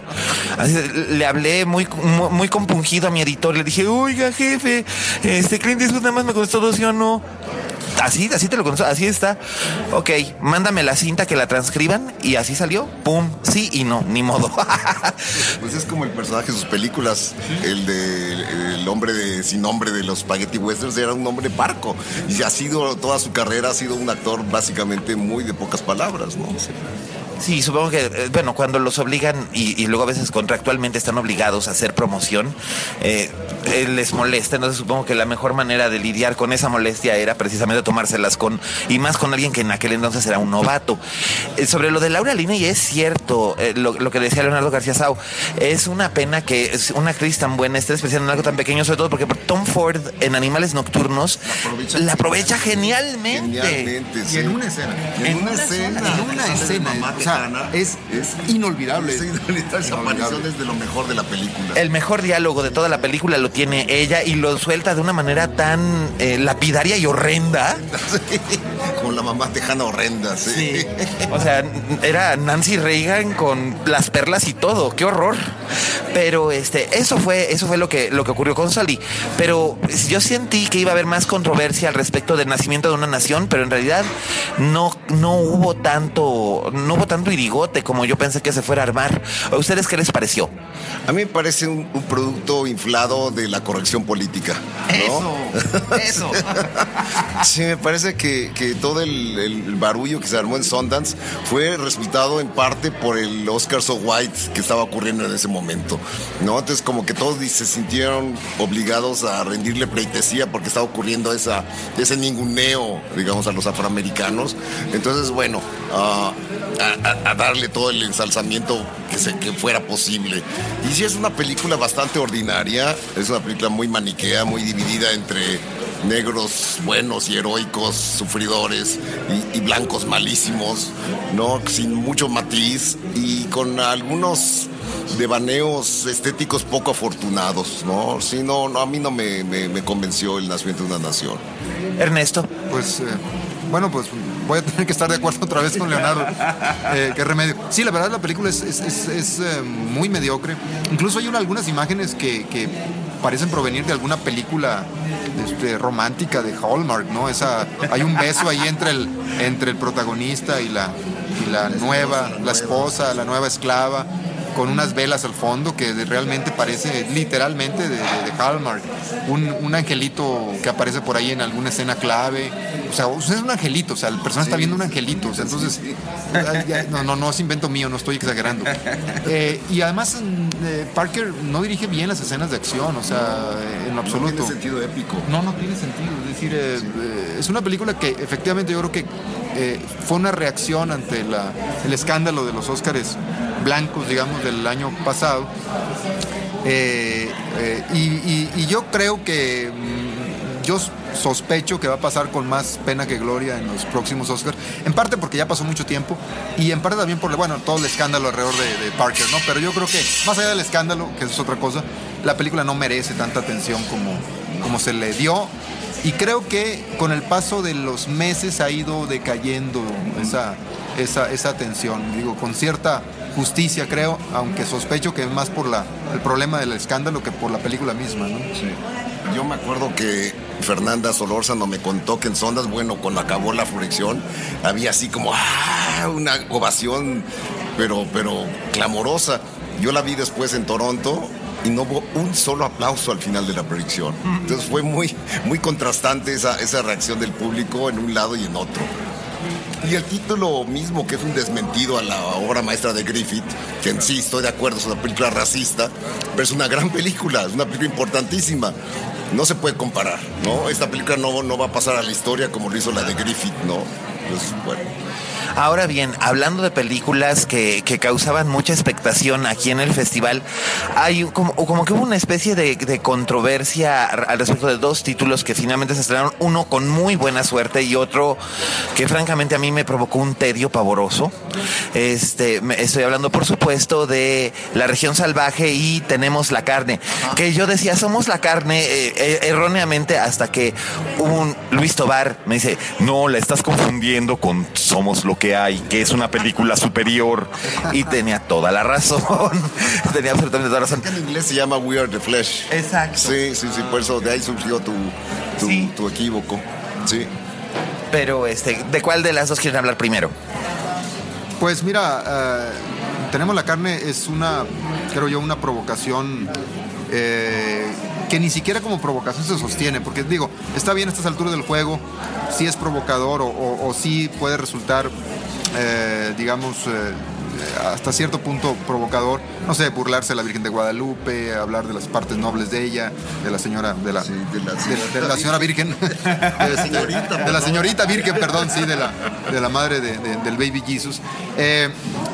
Así, le hablé muy, muy, muy compungido a mi editor. Le dije, oiga, jefe, este Clint Eastwood nada más me contestó dos sí o no. Así, así te lo contestó, así está. Ok, mándame la cinta que la transcriban y así salió. Pum, sí y no, ni modo. Pues es como el personaje de sus películas, el de el hombre de sin nombre de los spaghetti westerns era un hombre parco y ha sido toda su carrera ha sido un actor básicamente muy de pocas palabras, ¿no? Sí, supongo que, eh, bueno, cuando los obligan y, y luego a veces contractualmente están obligados a hacer promoción, eh, eh, les molesta. Entonces supongo que la mejor manera de lidiar con esa molestia era precisamente tomárselas con, y más con alguien que en aquel entonces era un novato. Eh, sobre lo de Laura Linney es cierto, eh, lo, lo que decía Leonardo García Sau, es una pena que es una actriz tan buena esté especial en algo tan pequeño, sobre todo porque Tom Ford en Animales Nocturnos la aprovecha, genialmente. Genialmente, Y en una escena. En una escena. En una de escena. Mamá O sea, tejana. es, inolvidable. Esa inolvidable- esa aparición es de lo mejor de la película. El mejor diálogo de toda la película lo tiene ella y lo suelta de una manera tan eh, lapidaria y horrenda. Con la mamá tejana horrenda, sí. O sea, era Nancy Reagan con las perlas y todo, qué horror. Pero este, eso fue, eso fue lo que, lo que ocurrió con Sully. Pero yo sentí que iba a haber más controversia al respecto del nacimiento de una nación, pero en realidad no, no hubo tanto, no hubo tanto irigote como yo pensé que se fuera a armar. ¿A ustedes qué les pareció? A mí me parece un, un producto inflado de la corrección política. ¿no? Eso. Sí, me parece que, que todo el, el barullo que se armó en Sundance fue resultado en parte por el Oscar So White que estaba ocurriendo en ese momento. ¿no? Entonces, como que todos se sintieron obligados a rendirle pleitesía porque estaba ocurriendo esa, ese ninguneo, digamos, a los afroamericanos. Entonces, bueno, ah, a, a- a darle todo el ensalzamiento que, se, que fuera posible. Y sí, es una película bastante ordinaria, es una película muy maniquea, muy dividida entre negros buenos y heroicos, sufridores y, y blancos malísimos, ¿no? Sin mucho matiz y con algunos devaneos estéticos poco afortunados, ¿no? Sí, no, no a mí no me, me- me convenció el nacimiento de una nación. Ernesto. Pues, eh, bueno, pues voy a tener que estar de acuerdo otra vez con Leonardo. Eh, qué remedio. Sí, la verdad la película es, es- es- es, eh, muy mediocre. Incluso hay una- algunas imágenes que, que parecen provenir de alguna película este, romántica de Hallmark, ¿no? Esa, hay un beso ahí entre el, entre el protagonista y la, y la nueva, la esposa, la nueva esclava con unas velas al fondo que realmente parece literalmente de, de- de Hallmark. Un, un angelito que aparece por ahí en alguna escena clave. O sea, es un angelito, o sea, el personaje está viendo un angelito. O sea, entonces, no, no, no es invento mío, no estoy exagerando. Eh, y además, mm, eh, Parker no dirige bien las escenas de acción, o sea, en lo absoluto. tiene sentido épico. No, no tiene sentido. Es decir, eh, es una película que efectivamente yo creo que fue una reacción ante la- el escándalo de los Óscares blancos, digamos, del año pasado. Eh, eh, y, y- y yo creo que mm, yo sospecho que va a pasar con más pena que gloria en los próximos Oscars, en parte porque ya pasó mucho tiempo y en parte también por bueno, todo el escándalo alrededor de, de Parker, ¿no? Pero yo creo que más allá del escándalo, que es otra cosa, la película no merece tanta atención como, como se le dio y creo que con el paso de los meses ha ido decayendo esa, esa, esa atención, digo, con cierta justicia creo, aunque sospecho que es más por la, el problema del escándalo que por la película misma, ¿no? Yo me acuerdo que Fernanda Solórzano me contó que en Sondas, bueno, cuando acabó la proyección, había así como ¡ah! una ovación, pero, pero clamorosa. Yo la vi después en Toronto y no hubo un solo aplauso al final de la proyección. Entonces fue muy, muy contrastante esa, esa reacción del público en un lado y en otro. Y el título mismo, que es un desmentido a la obra maestra de Griffith, que en sí estoy de acuerdo, es una película racista, pero es una gran película, es una película importantísima. No se puede comparar, ¿no? Esta película no, no va a pasar a la historia como lo hizo la de Griffith, ¿no? Pues bueno. Ahora bien, hablando de películas que, que causaban mucha expectación aquí en el festival, hay como, como que hubo una especie de, de controversia al respecto de dos títulos que finalmente se estrenaron, uno con muy buena suerte y otro que francamente a mí me provocó un tedio pavoroso. Este, me- estoy hablando por supuesto de La región salvaje y Tenemos la carne, que yo decía, somos la carne eh, eh, erróneamente hasta que un Luis Tobar me dice, no, la estás confundiendo con Somos lo que hay, que es una película superior. Y tenía toda la razón. tenía absolutamente toda la razón. En inglés se llama We Are the Flesh. Exacto. Sí, sí, sí, por eso de ahí surgió tu, tu, tu equívoco. Sí. Pero, este, ¿de cuál de las dos quieren hablar primero? Pues mira, eh, tenemos la carne, es una, creo yo, una provocación eh, que ni siquiera como provocación se sostiene, porque digo, está bien a estas alturas del juego, si es provocador o, o, o sí puede resultar, eh, digamos, eh, hasta cierto punto provocador, no sé, burlarse de la Virgen de Guadalupe, hablar de las partes nobles de ella, de la señora, de la, de, de la señora Virgen, de la señorita, de la señorita Virgen, perdón, sí, de la, de la madre de- de- del baby Jesus, Eh,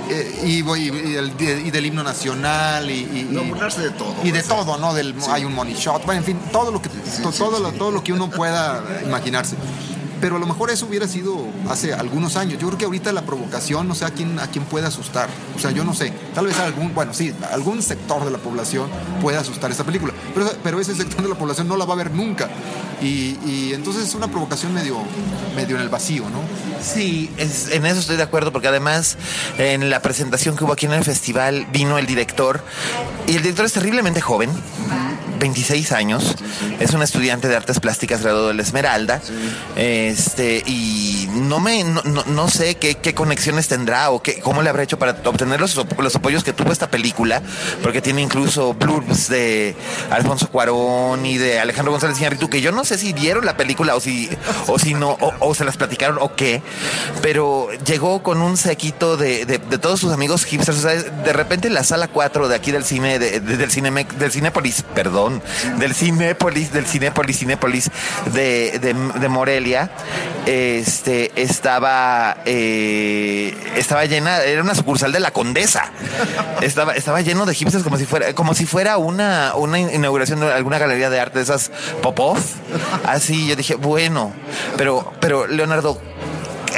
eh, y, voy- y el- y del himno nacional, y, y- No, y- burlarse de todo. y de todo, ¿no? Del, Hay un money shot, bueno, en fin, todo lo que, to- todo, lo, todo lo que uno pueda imaginarse. Pero a lo mejor eso hubiera sido hace algunos años. Yo creo que ahorita la provocación, no sé a quién, a quién puede asustar. O sea, yo no sé. Tal vez algún, bueno, sí, algún sector de la población puede asustar esta película. Pero, pero ese sector de la población no la va a ver nunca. Y, y entonces es una provocación medio, medio en el vacío, ¿no? Sí, es- en eso estoy de acuerdo, porque además en la presentación que hubo aquí en el festival vino el director, y el director es terriblemente joven, 26 años, es un estudiante de artes plásticas graduado de la Esmeralda, este, y no me, no, no- no sé qué, qué conexiones tendrá o qué, cómo le habrá hecho para obtener los, los apoyos que tuvo esta película, porque tiene incluso blurbs de Alfonso Cuarón y de Alejandro González Iñárritu, que yo no sé si vieron la película o si, o si no, o, se las platicaron o qué, pero llegó con un sequito de, de- todos sus amigos hipsters. O sea, de repente en la sala 4 de aquí del cine, de- de- del cine del Cinépolis, perdón, del Cinépolis, del Cinépolis, Cinépolis de, de, de Morelia, este estaba eh, estaba llena, era una sucursal de la Condesa. Estaba, estaba lleno de hipsters como si fuera, como si fuera una, una inauguración de alguna galería de arte de esas Popov. Así yo dije, bueno, pero, pero Leonardo,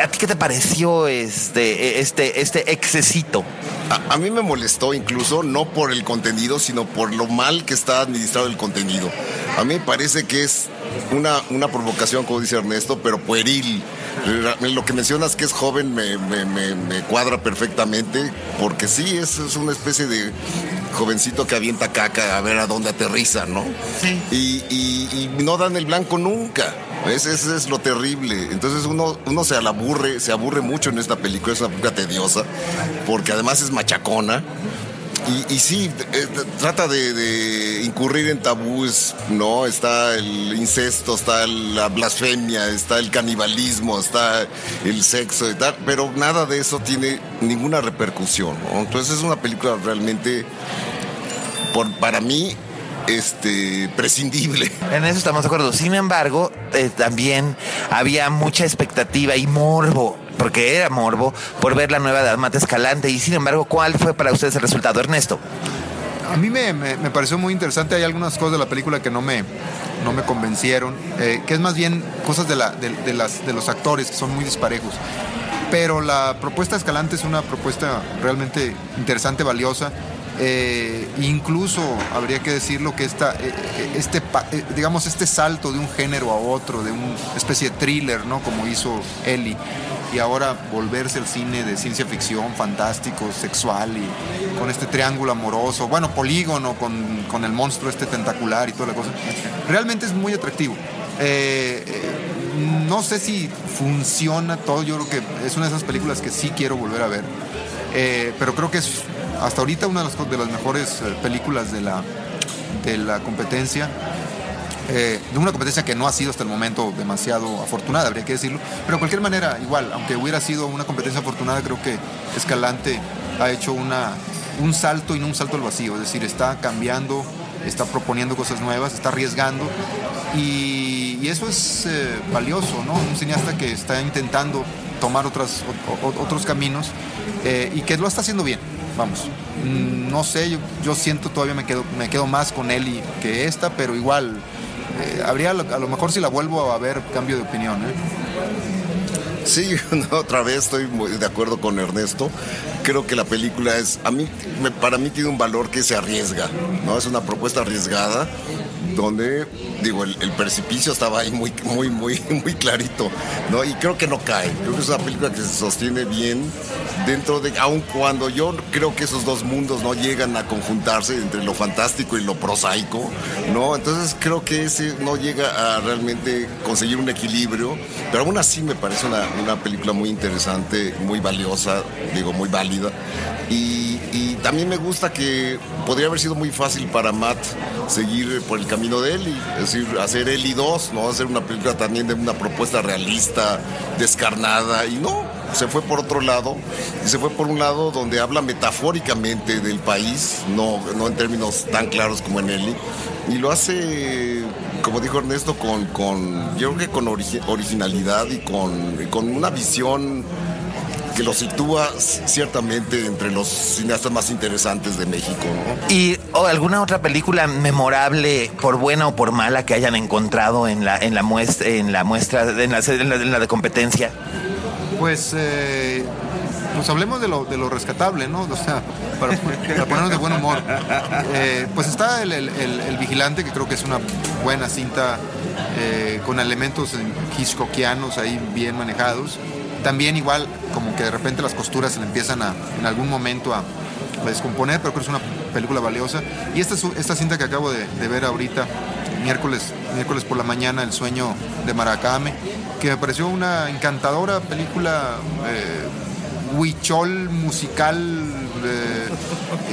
¿a ti qué te pareció este, este, este excesito? A, a mí me molestó incluso, no por el contenido, sino por lo mal que está administrado el contenido. A mí me parece que es una, una provocación, como dice Ernesto, pero pueril. Lo que mencionas que es joven me, me- me- me cuadra perfectamente, porque sí, es, es una especie de jovencito que avienta caca a ver a dónde aterriza, ¿no? Sí. Y, y- y no dan el blanco nunca. Ese, es lo terrible. Entonces uno, se aburre, se aburre mucho en esta película, es una película tediosa, porque además es machacona. Y, sí, eh, trata de, incurrir en tabúes, ¿no? Está el incesto, está la blasfemia, está el canibalismo, está el sexo y tal, pero nada de eso tiene ninguna repercusión. Entonces es una película realmente, por, para mí, este, prescindible. En eso estamos de acuerdo. Sin embargo, eh, también había mucha expectativa y morbo, porque era morbo, por ver la nueva de Amate Escalante. Y sin embargo, ¿cuál fue para ustedes el resultado, Ernesto? A mí me, me- me pareció muy interesante. Hay algunas cosas de la película que no me, no me convencieron, eh, que es más bien cosas de, la, de, de las, de los actores que son muy disparejos. Pero la propuesta Escalante es una propuesta realmente interesante, valiosa. Eh, incluso habría que decirlo que esta, eh, eh, este, digamos, este salto de un género a otro, de una especie de thriller, ¿no? Como hizo Ellie, y ahora volverse al cine de ciencia ficción, fantástico, sexual y con este triángulo amoroso, bueno, polígono con, con el monstruo este tentacular y toda la cosa, realmente es muy atractivo. No sé si funciona todo, yo creo que es una de esas películas que sí quiero volver a ver, Eh, pero creo que es hasta ahorita una de las, de las mejores eh, películas de la, de la competencia. Eh, de una competencia que no ha sido hasta el momento demasiado afortunada, habría que decirlo. Pero de cualquier manera, igual, aunque hubiera sido una competencia afortunada, creo que Escalante ha hecho una, un salto y no un salto al vacío. Es decir, está cambiando, está proponiendo cosas nuevas, está arriesgando. Y, eso es eh, valioso, ¿no? Un cineasta que está intentando tomar otras, otros caminos eh, y que lo está haciendo bien. Vamos, Mm, no sé, yo, siento todavía me quedo, me quedo más con Eli que esta, pero igual eh, habría a lo, mejor si la vuelvo a ver cambio de opinión. ¿eh? Sí, no, otra vez estoy muy de acuerdo con Ernesto. Creo que la película es, a mí, para mí tiene un valor que se arriesga, ¿no? Es una propuesta arriesgada donde, digo, el, el precipicio estaba ahí muy, muy, muy, muy clarito, ¿no? Y creo que no cae. Creo que es una película que se sostiene bien dentro de, aun cuando yo creo que esos dos mundos no llegan a conjuntarse entre lo fantástico y lo prosaico, ¿no? Entonces creo que ese no llega a realmente conseguir un equilibrio, pero aún así me parece una, una película muy interesante, muy valiosa, digo, muy válida. Y, y también me gusta que podría haber sido muy fácil para Matt seguir por el camino de Eli, es decir, hacer Eli 2, ¿no? Hacer una película también de una propuesta realista, descarnada, y no, se fue por otro lado, y se fue por un lado donde habla metafóricamente del país, no, no en términos tan claros como en Eli, y lo hace, como dijo Ernesto, con, con yo creo que con origi- originalidad y con, con una visión que lo sitúa ciertamente entre los cineastas más interesantes de México, ¿no? ¿Y o alguna otra película memorable, por buena o por mala, que hayan encontrado en la, en la muestra, en la muestra, en la, en la- en la de competencia? Pues, eh, pues hablemos de lo, de lo rescatable, ¿no? O sea, para, para ponernos de buen humor. Eh, pues está el, el- el- el Vigilante, que creo que es una buena cinta eh, con elementos hitchcockianos ahí bien manejados. También igual, como que de repente las costuras se le empiezan a, en algún momento a, a descomponer, pero creo que es una película valiosa. Y esta, esta cinta que acabo de, de ver ahorita, miércoles, miércoles por la mañana, El sueño de Maracame, que me pareció una encantadora película eh, huichol musical eh,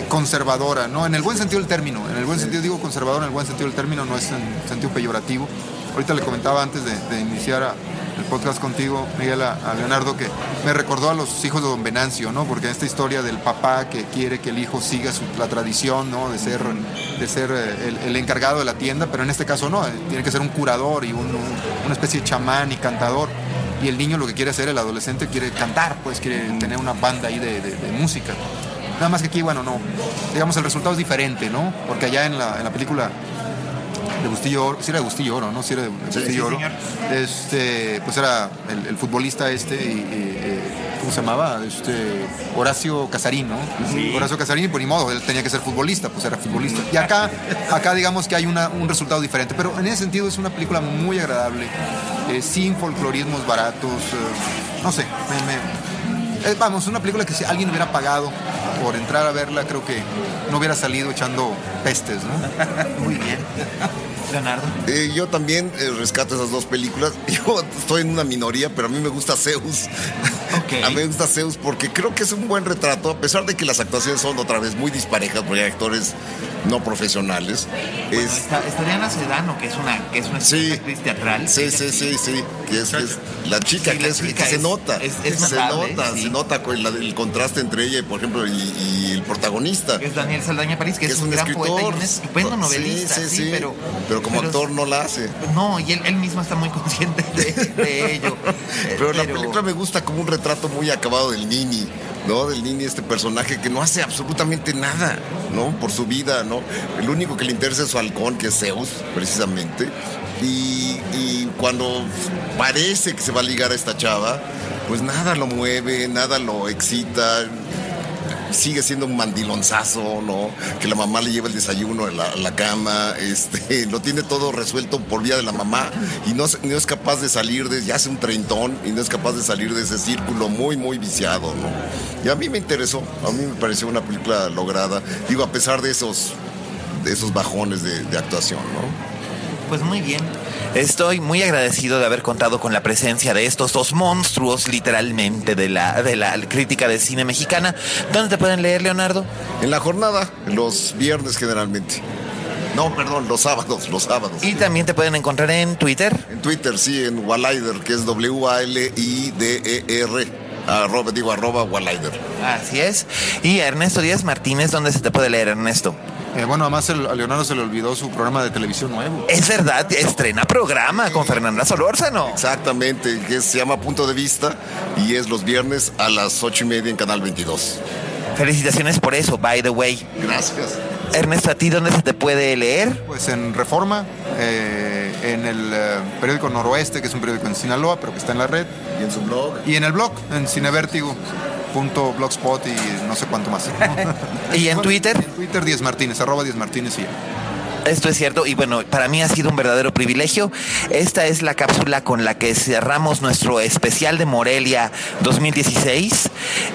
conservadora, ¿no? En el buen sentido del término, en el buen sentido digo conservador, en el buen sentido del término, no es en sentido peyorativo. Ahorita le comentaba antes de, de iniciar a- el podcast contigo, Miguel, a, Leonardo, que me recordó a los hijos de Don Venancio, ¿no? Porque esta historia del papá que quiere que el hijo siga la tradición, ¿no? De ser, de ser eh, el, encargado de la tienda, pero en este caso no, eh, tiene que ser un curador y un- un- una especie de chamán y cantador. Y el niño lo que quiere hacer, el adolescente, quiere cantar, pues quiere tener una banda ahí de, música. Nada más que aquí, bueno, no. Digamos, el resultado es diferente, ¿no? Porque allá en la película de Bustillo Oro, sí era de Bustillo Oro, ¿no? Sí era de, Bustillo sí, Oro. Este, pues era el, el futbolista este, y, y, eh, ¿cómo se llamaba? Este, Horacio Casarín, ¿no? Horacio Casarín, por ni modo, él tenía que ser futbolista, pues era futbolista. Y acá, acá digamos que hay una- un resultado diferente, pero en ese sentido es una película muy agradable, eh, sin folclorismos baratos, eh, no sé, me- me, eh, vamos, una película que si alguien hubiera pagado por entrar a verla, creo que no hubiera salido echando pestes, ¿no? Muy bien. Leonardo. Eh, yo también eh, rescato esas dos películas. Yo estoy en una minoría, pero a mí me gusta Zeus. A mí me gusta Zeus porque creo que es un buen retrato, a pesar de que las actuaciones son otra vez muy disparejas, porque hay actores no profesionales. Bueno, es, está, está Diana Sedano, que es una, que es una Sí. actriz teatral. Sí, sí, sí, sí. Que es, la chica, Sí, que, la es- chica que se nota. se nota, sí. se nota con el contraste entre ella, por ejemplo, y, y el protagonista. Es Daniel Saldaña París, que, es, un, gran poeta y un estupendo novelista, Sí, sí, sí. pero, Pero como pero- actor no la hace. No, y él, él mismo está muy consciente de, de ello. Eh, Pero la película me gusta como un retrato muy acabado del Nini, ¿no? Del Nini, este personaje que no hace absolutamente nada, ¿no? Por su vida, ¿no? El único que le interesa es su halcón, que es Zeus, precisamente. Y, y cuando parece que se va a ligar a esta chava, pues nada lo mueve, nada lo excita. Sigue siendo un mandilonzazo, ¿no? Que la mamá le lleva el desayuno a la, la cama, este, lo tiene todo resuelto por vía de la mamá y no, no es capaz de salir de, ya hace un treintón y no es capaz de salir de ese círculo muy, muy viciado, ¿no? Y a mí me interesó, a mí me pareció una película lograda, digo, a pesar de esos, de esos bajones de, de actuación, ¿no? Pues muy bien. Estoy muy agradecido de haber contado con la presencia de estos dos monstruos, literalmente, de la, de la crítica de cine mexicana. ¿Dónde te pueden leer, Leonardo? En la jornada, los viernes generalmente. No, perdón, los sábados, los sábados. Y también te pueden encontrar en Twitter. En Twitter, sí, en Wallider, que es W-A-L-I-D-E-R. Arroba, digo, arroba Wallider. Así es. Y Ernesto Díaz Martínez, ¿dónde se te puede leer, Ernesto? Eh, bueno, además el- a Leonardo se le olvidó su programa de televisión nuevo. Es verdad, estrena programa con Fernanda Solórzano. Exactamente, que se llama Punto de Vista y es los viernes a las ocho y media en Canal 22. Felicitaciones por eso, by the way. Gracias. Ernesto, ¿a ti dónde se te puede leer? Pues en Reforma, eh, en el eh, periódico Noroeste, que es un periódico en Sinaloa, pero que está en la red. Y en su blog. Y en el blog, en cinevertigo.blogspot y no sé cuánto más. ¿Y en Twitter? En Twitter, Díaz Martínez, arroba Díaz Martínez y ya. Esto es cierto y bueno, para mí ha sido un verdadero privilegio. Esta es la cápsula con la que cerramos nuestro especial de Morelia 2016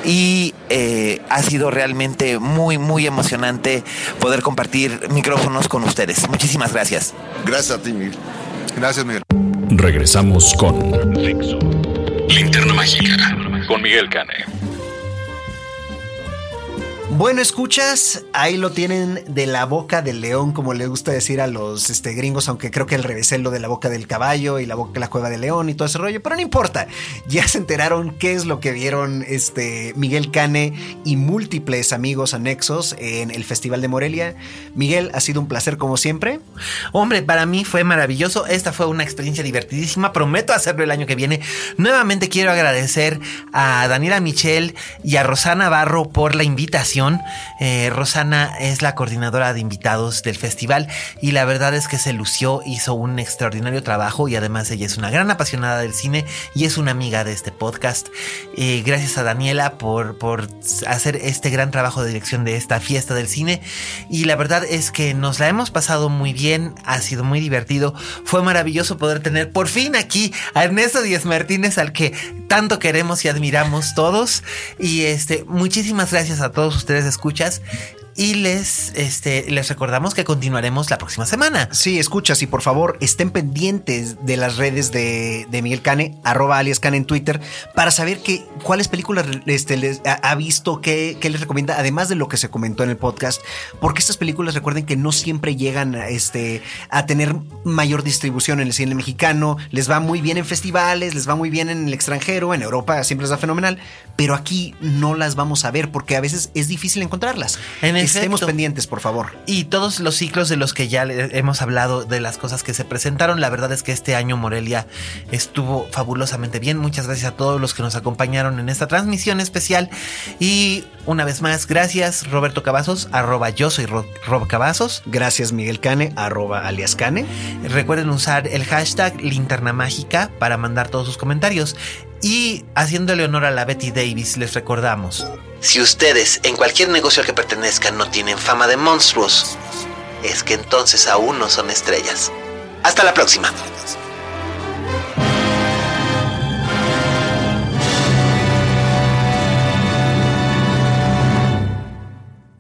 y eh, ha sido realmente muy, muy emocionante poder compartir micrófonos con ustedes. Muchísimas gracias. Gracias a ti, Miguel. Gracias, Miguel. Regresamos con Linterna Mágica con Miguel Cane. Bueno, escuchas, ahí lo tienen de la boca del león, como le gusta decir a los este, gringos, aunque creo que el revés es lo de la boca del caballo y la boca la cueva del león y todo ese rollo, pero no importa. Ya se enteraron qué es lo que vieron este Miguel Cane y múltiples amigos anexos en el Festival de Morelia. Miguel, ha sido un placer como siempre. Hombre, para mí fue maravilloso. Esta fue una experiencia divertidísima. Prometo hacerlo el año que viene. Nuevamente quiero agradecer a Daniela Michel y a Rosana Barro por la invitación eh, Rosana es la coordinadora de invitados del festival y la verdad es que se lució, hizo un extraordinario trabajo y además ella es una gran apasionada del cine y es una amiga de este podcast. Eh, gracias a Daniela por, por hacer este gran trabajo de dirección de esta fiesta del cine y la verdad es que nos la hemos pasado muy bien, ha sido muy divertido, fue maravilloso poder tener por fin aquí a Ernesto Díaz Martínez al que tanto queremos y admiramos todos. Y este muchísimas gracias a todos ustedes escuchas y les, este, les recordamos que continuaremos la próxima semana. Sí, escuchas y por favor estén pendientes de las redes de, Miguel Cane, arroba alias Cane en Twitter, para saber que, cuáles películas este, les ha, visto, qué, les recomienda, además de lo que se comentó en el podcast, porque estas películas recuerden que no siempre llegan este, a tener mayor distribución en el cine mexicano, les va muy bien en festivales, les va muy bien en el extranjero, en Europa siempre les va fenomenal, pero aquí no las vamos a ver porque a veces es difícil encontrarlas. En Estemos pendientes, por favor. Y todos los ciclos de los que ya hemos hablado, de las cosas que se presentaron, la verdad es que este año Morelia estuvo fabulosamente bien. Muchas gracias a todos los que nos acompañaron en esta transmisión especial. Y una vez más, gracias Roberto Cavazos, arroba yo soy Rob Cavazos. Gracias Miguel Cane, arroba alias Cane. Recuerden usar el hashtag linterna mágica para mandar todos sus comentarios. Y haciéndole honor a la Betty Davis, les recordamos. Si ustedes en cualquier negocio al que pertenezcan no tienen fama de monstruos, es que entonces aún no son estrellas. Hasta la próxima.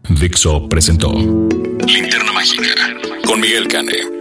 Dixo presentó Linterna Mágica con Miguel Cane.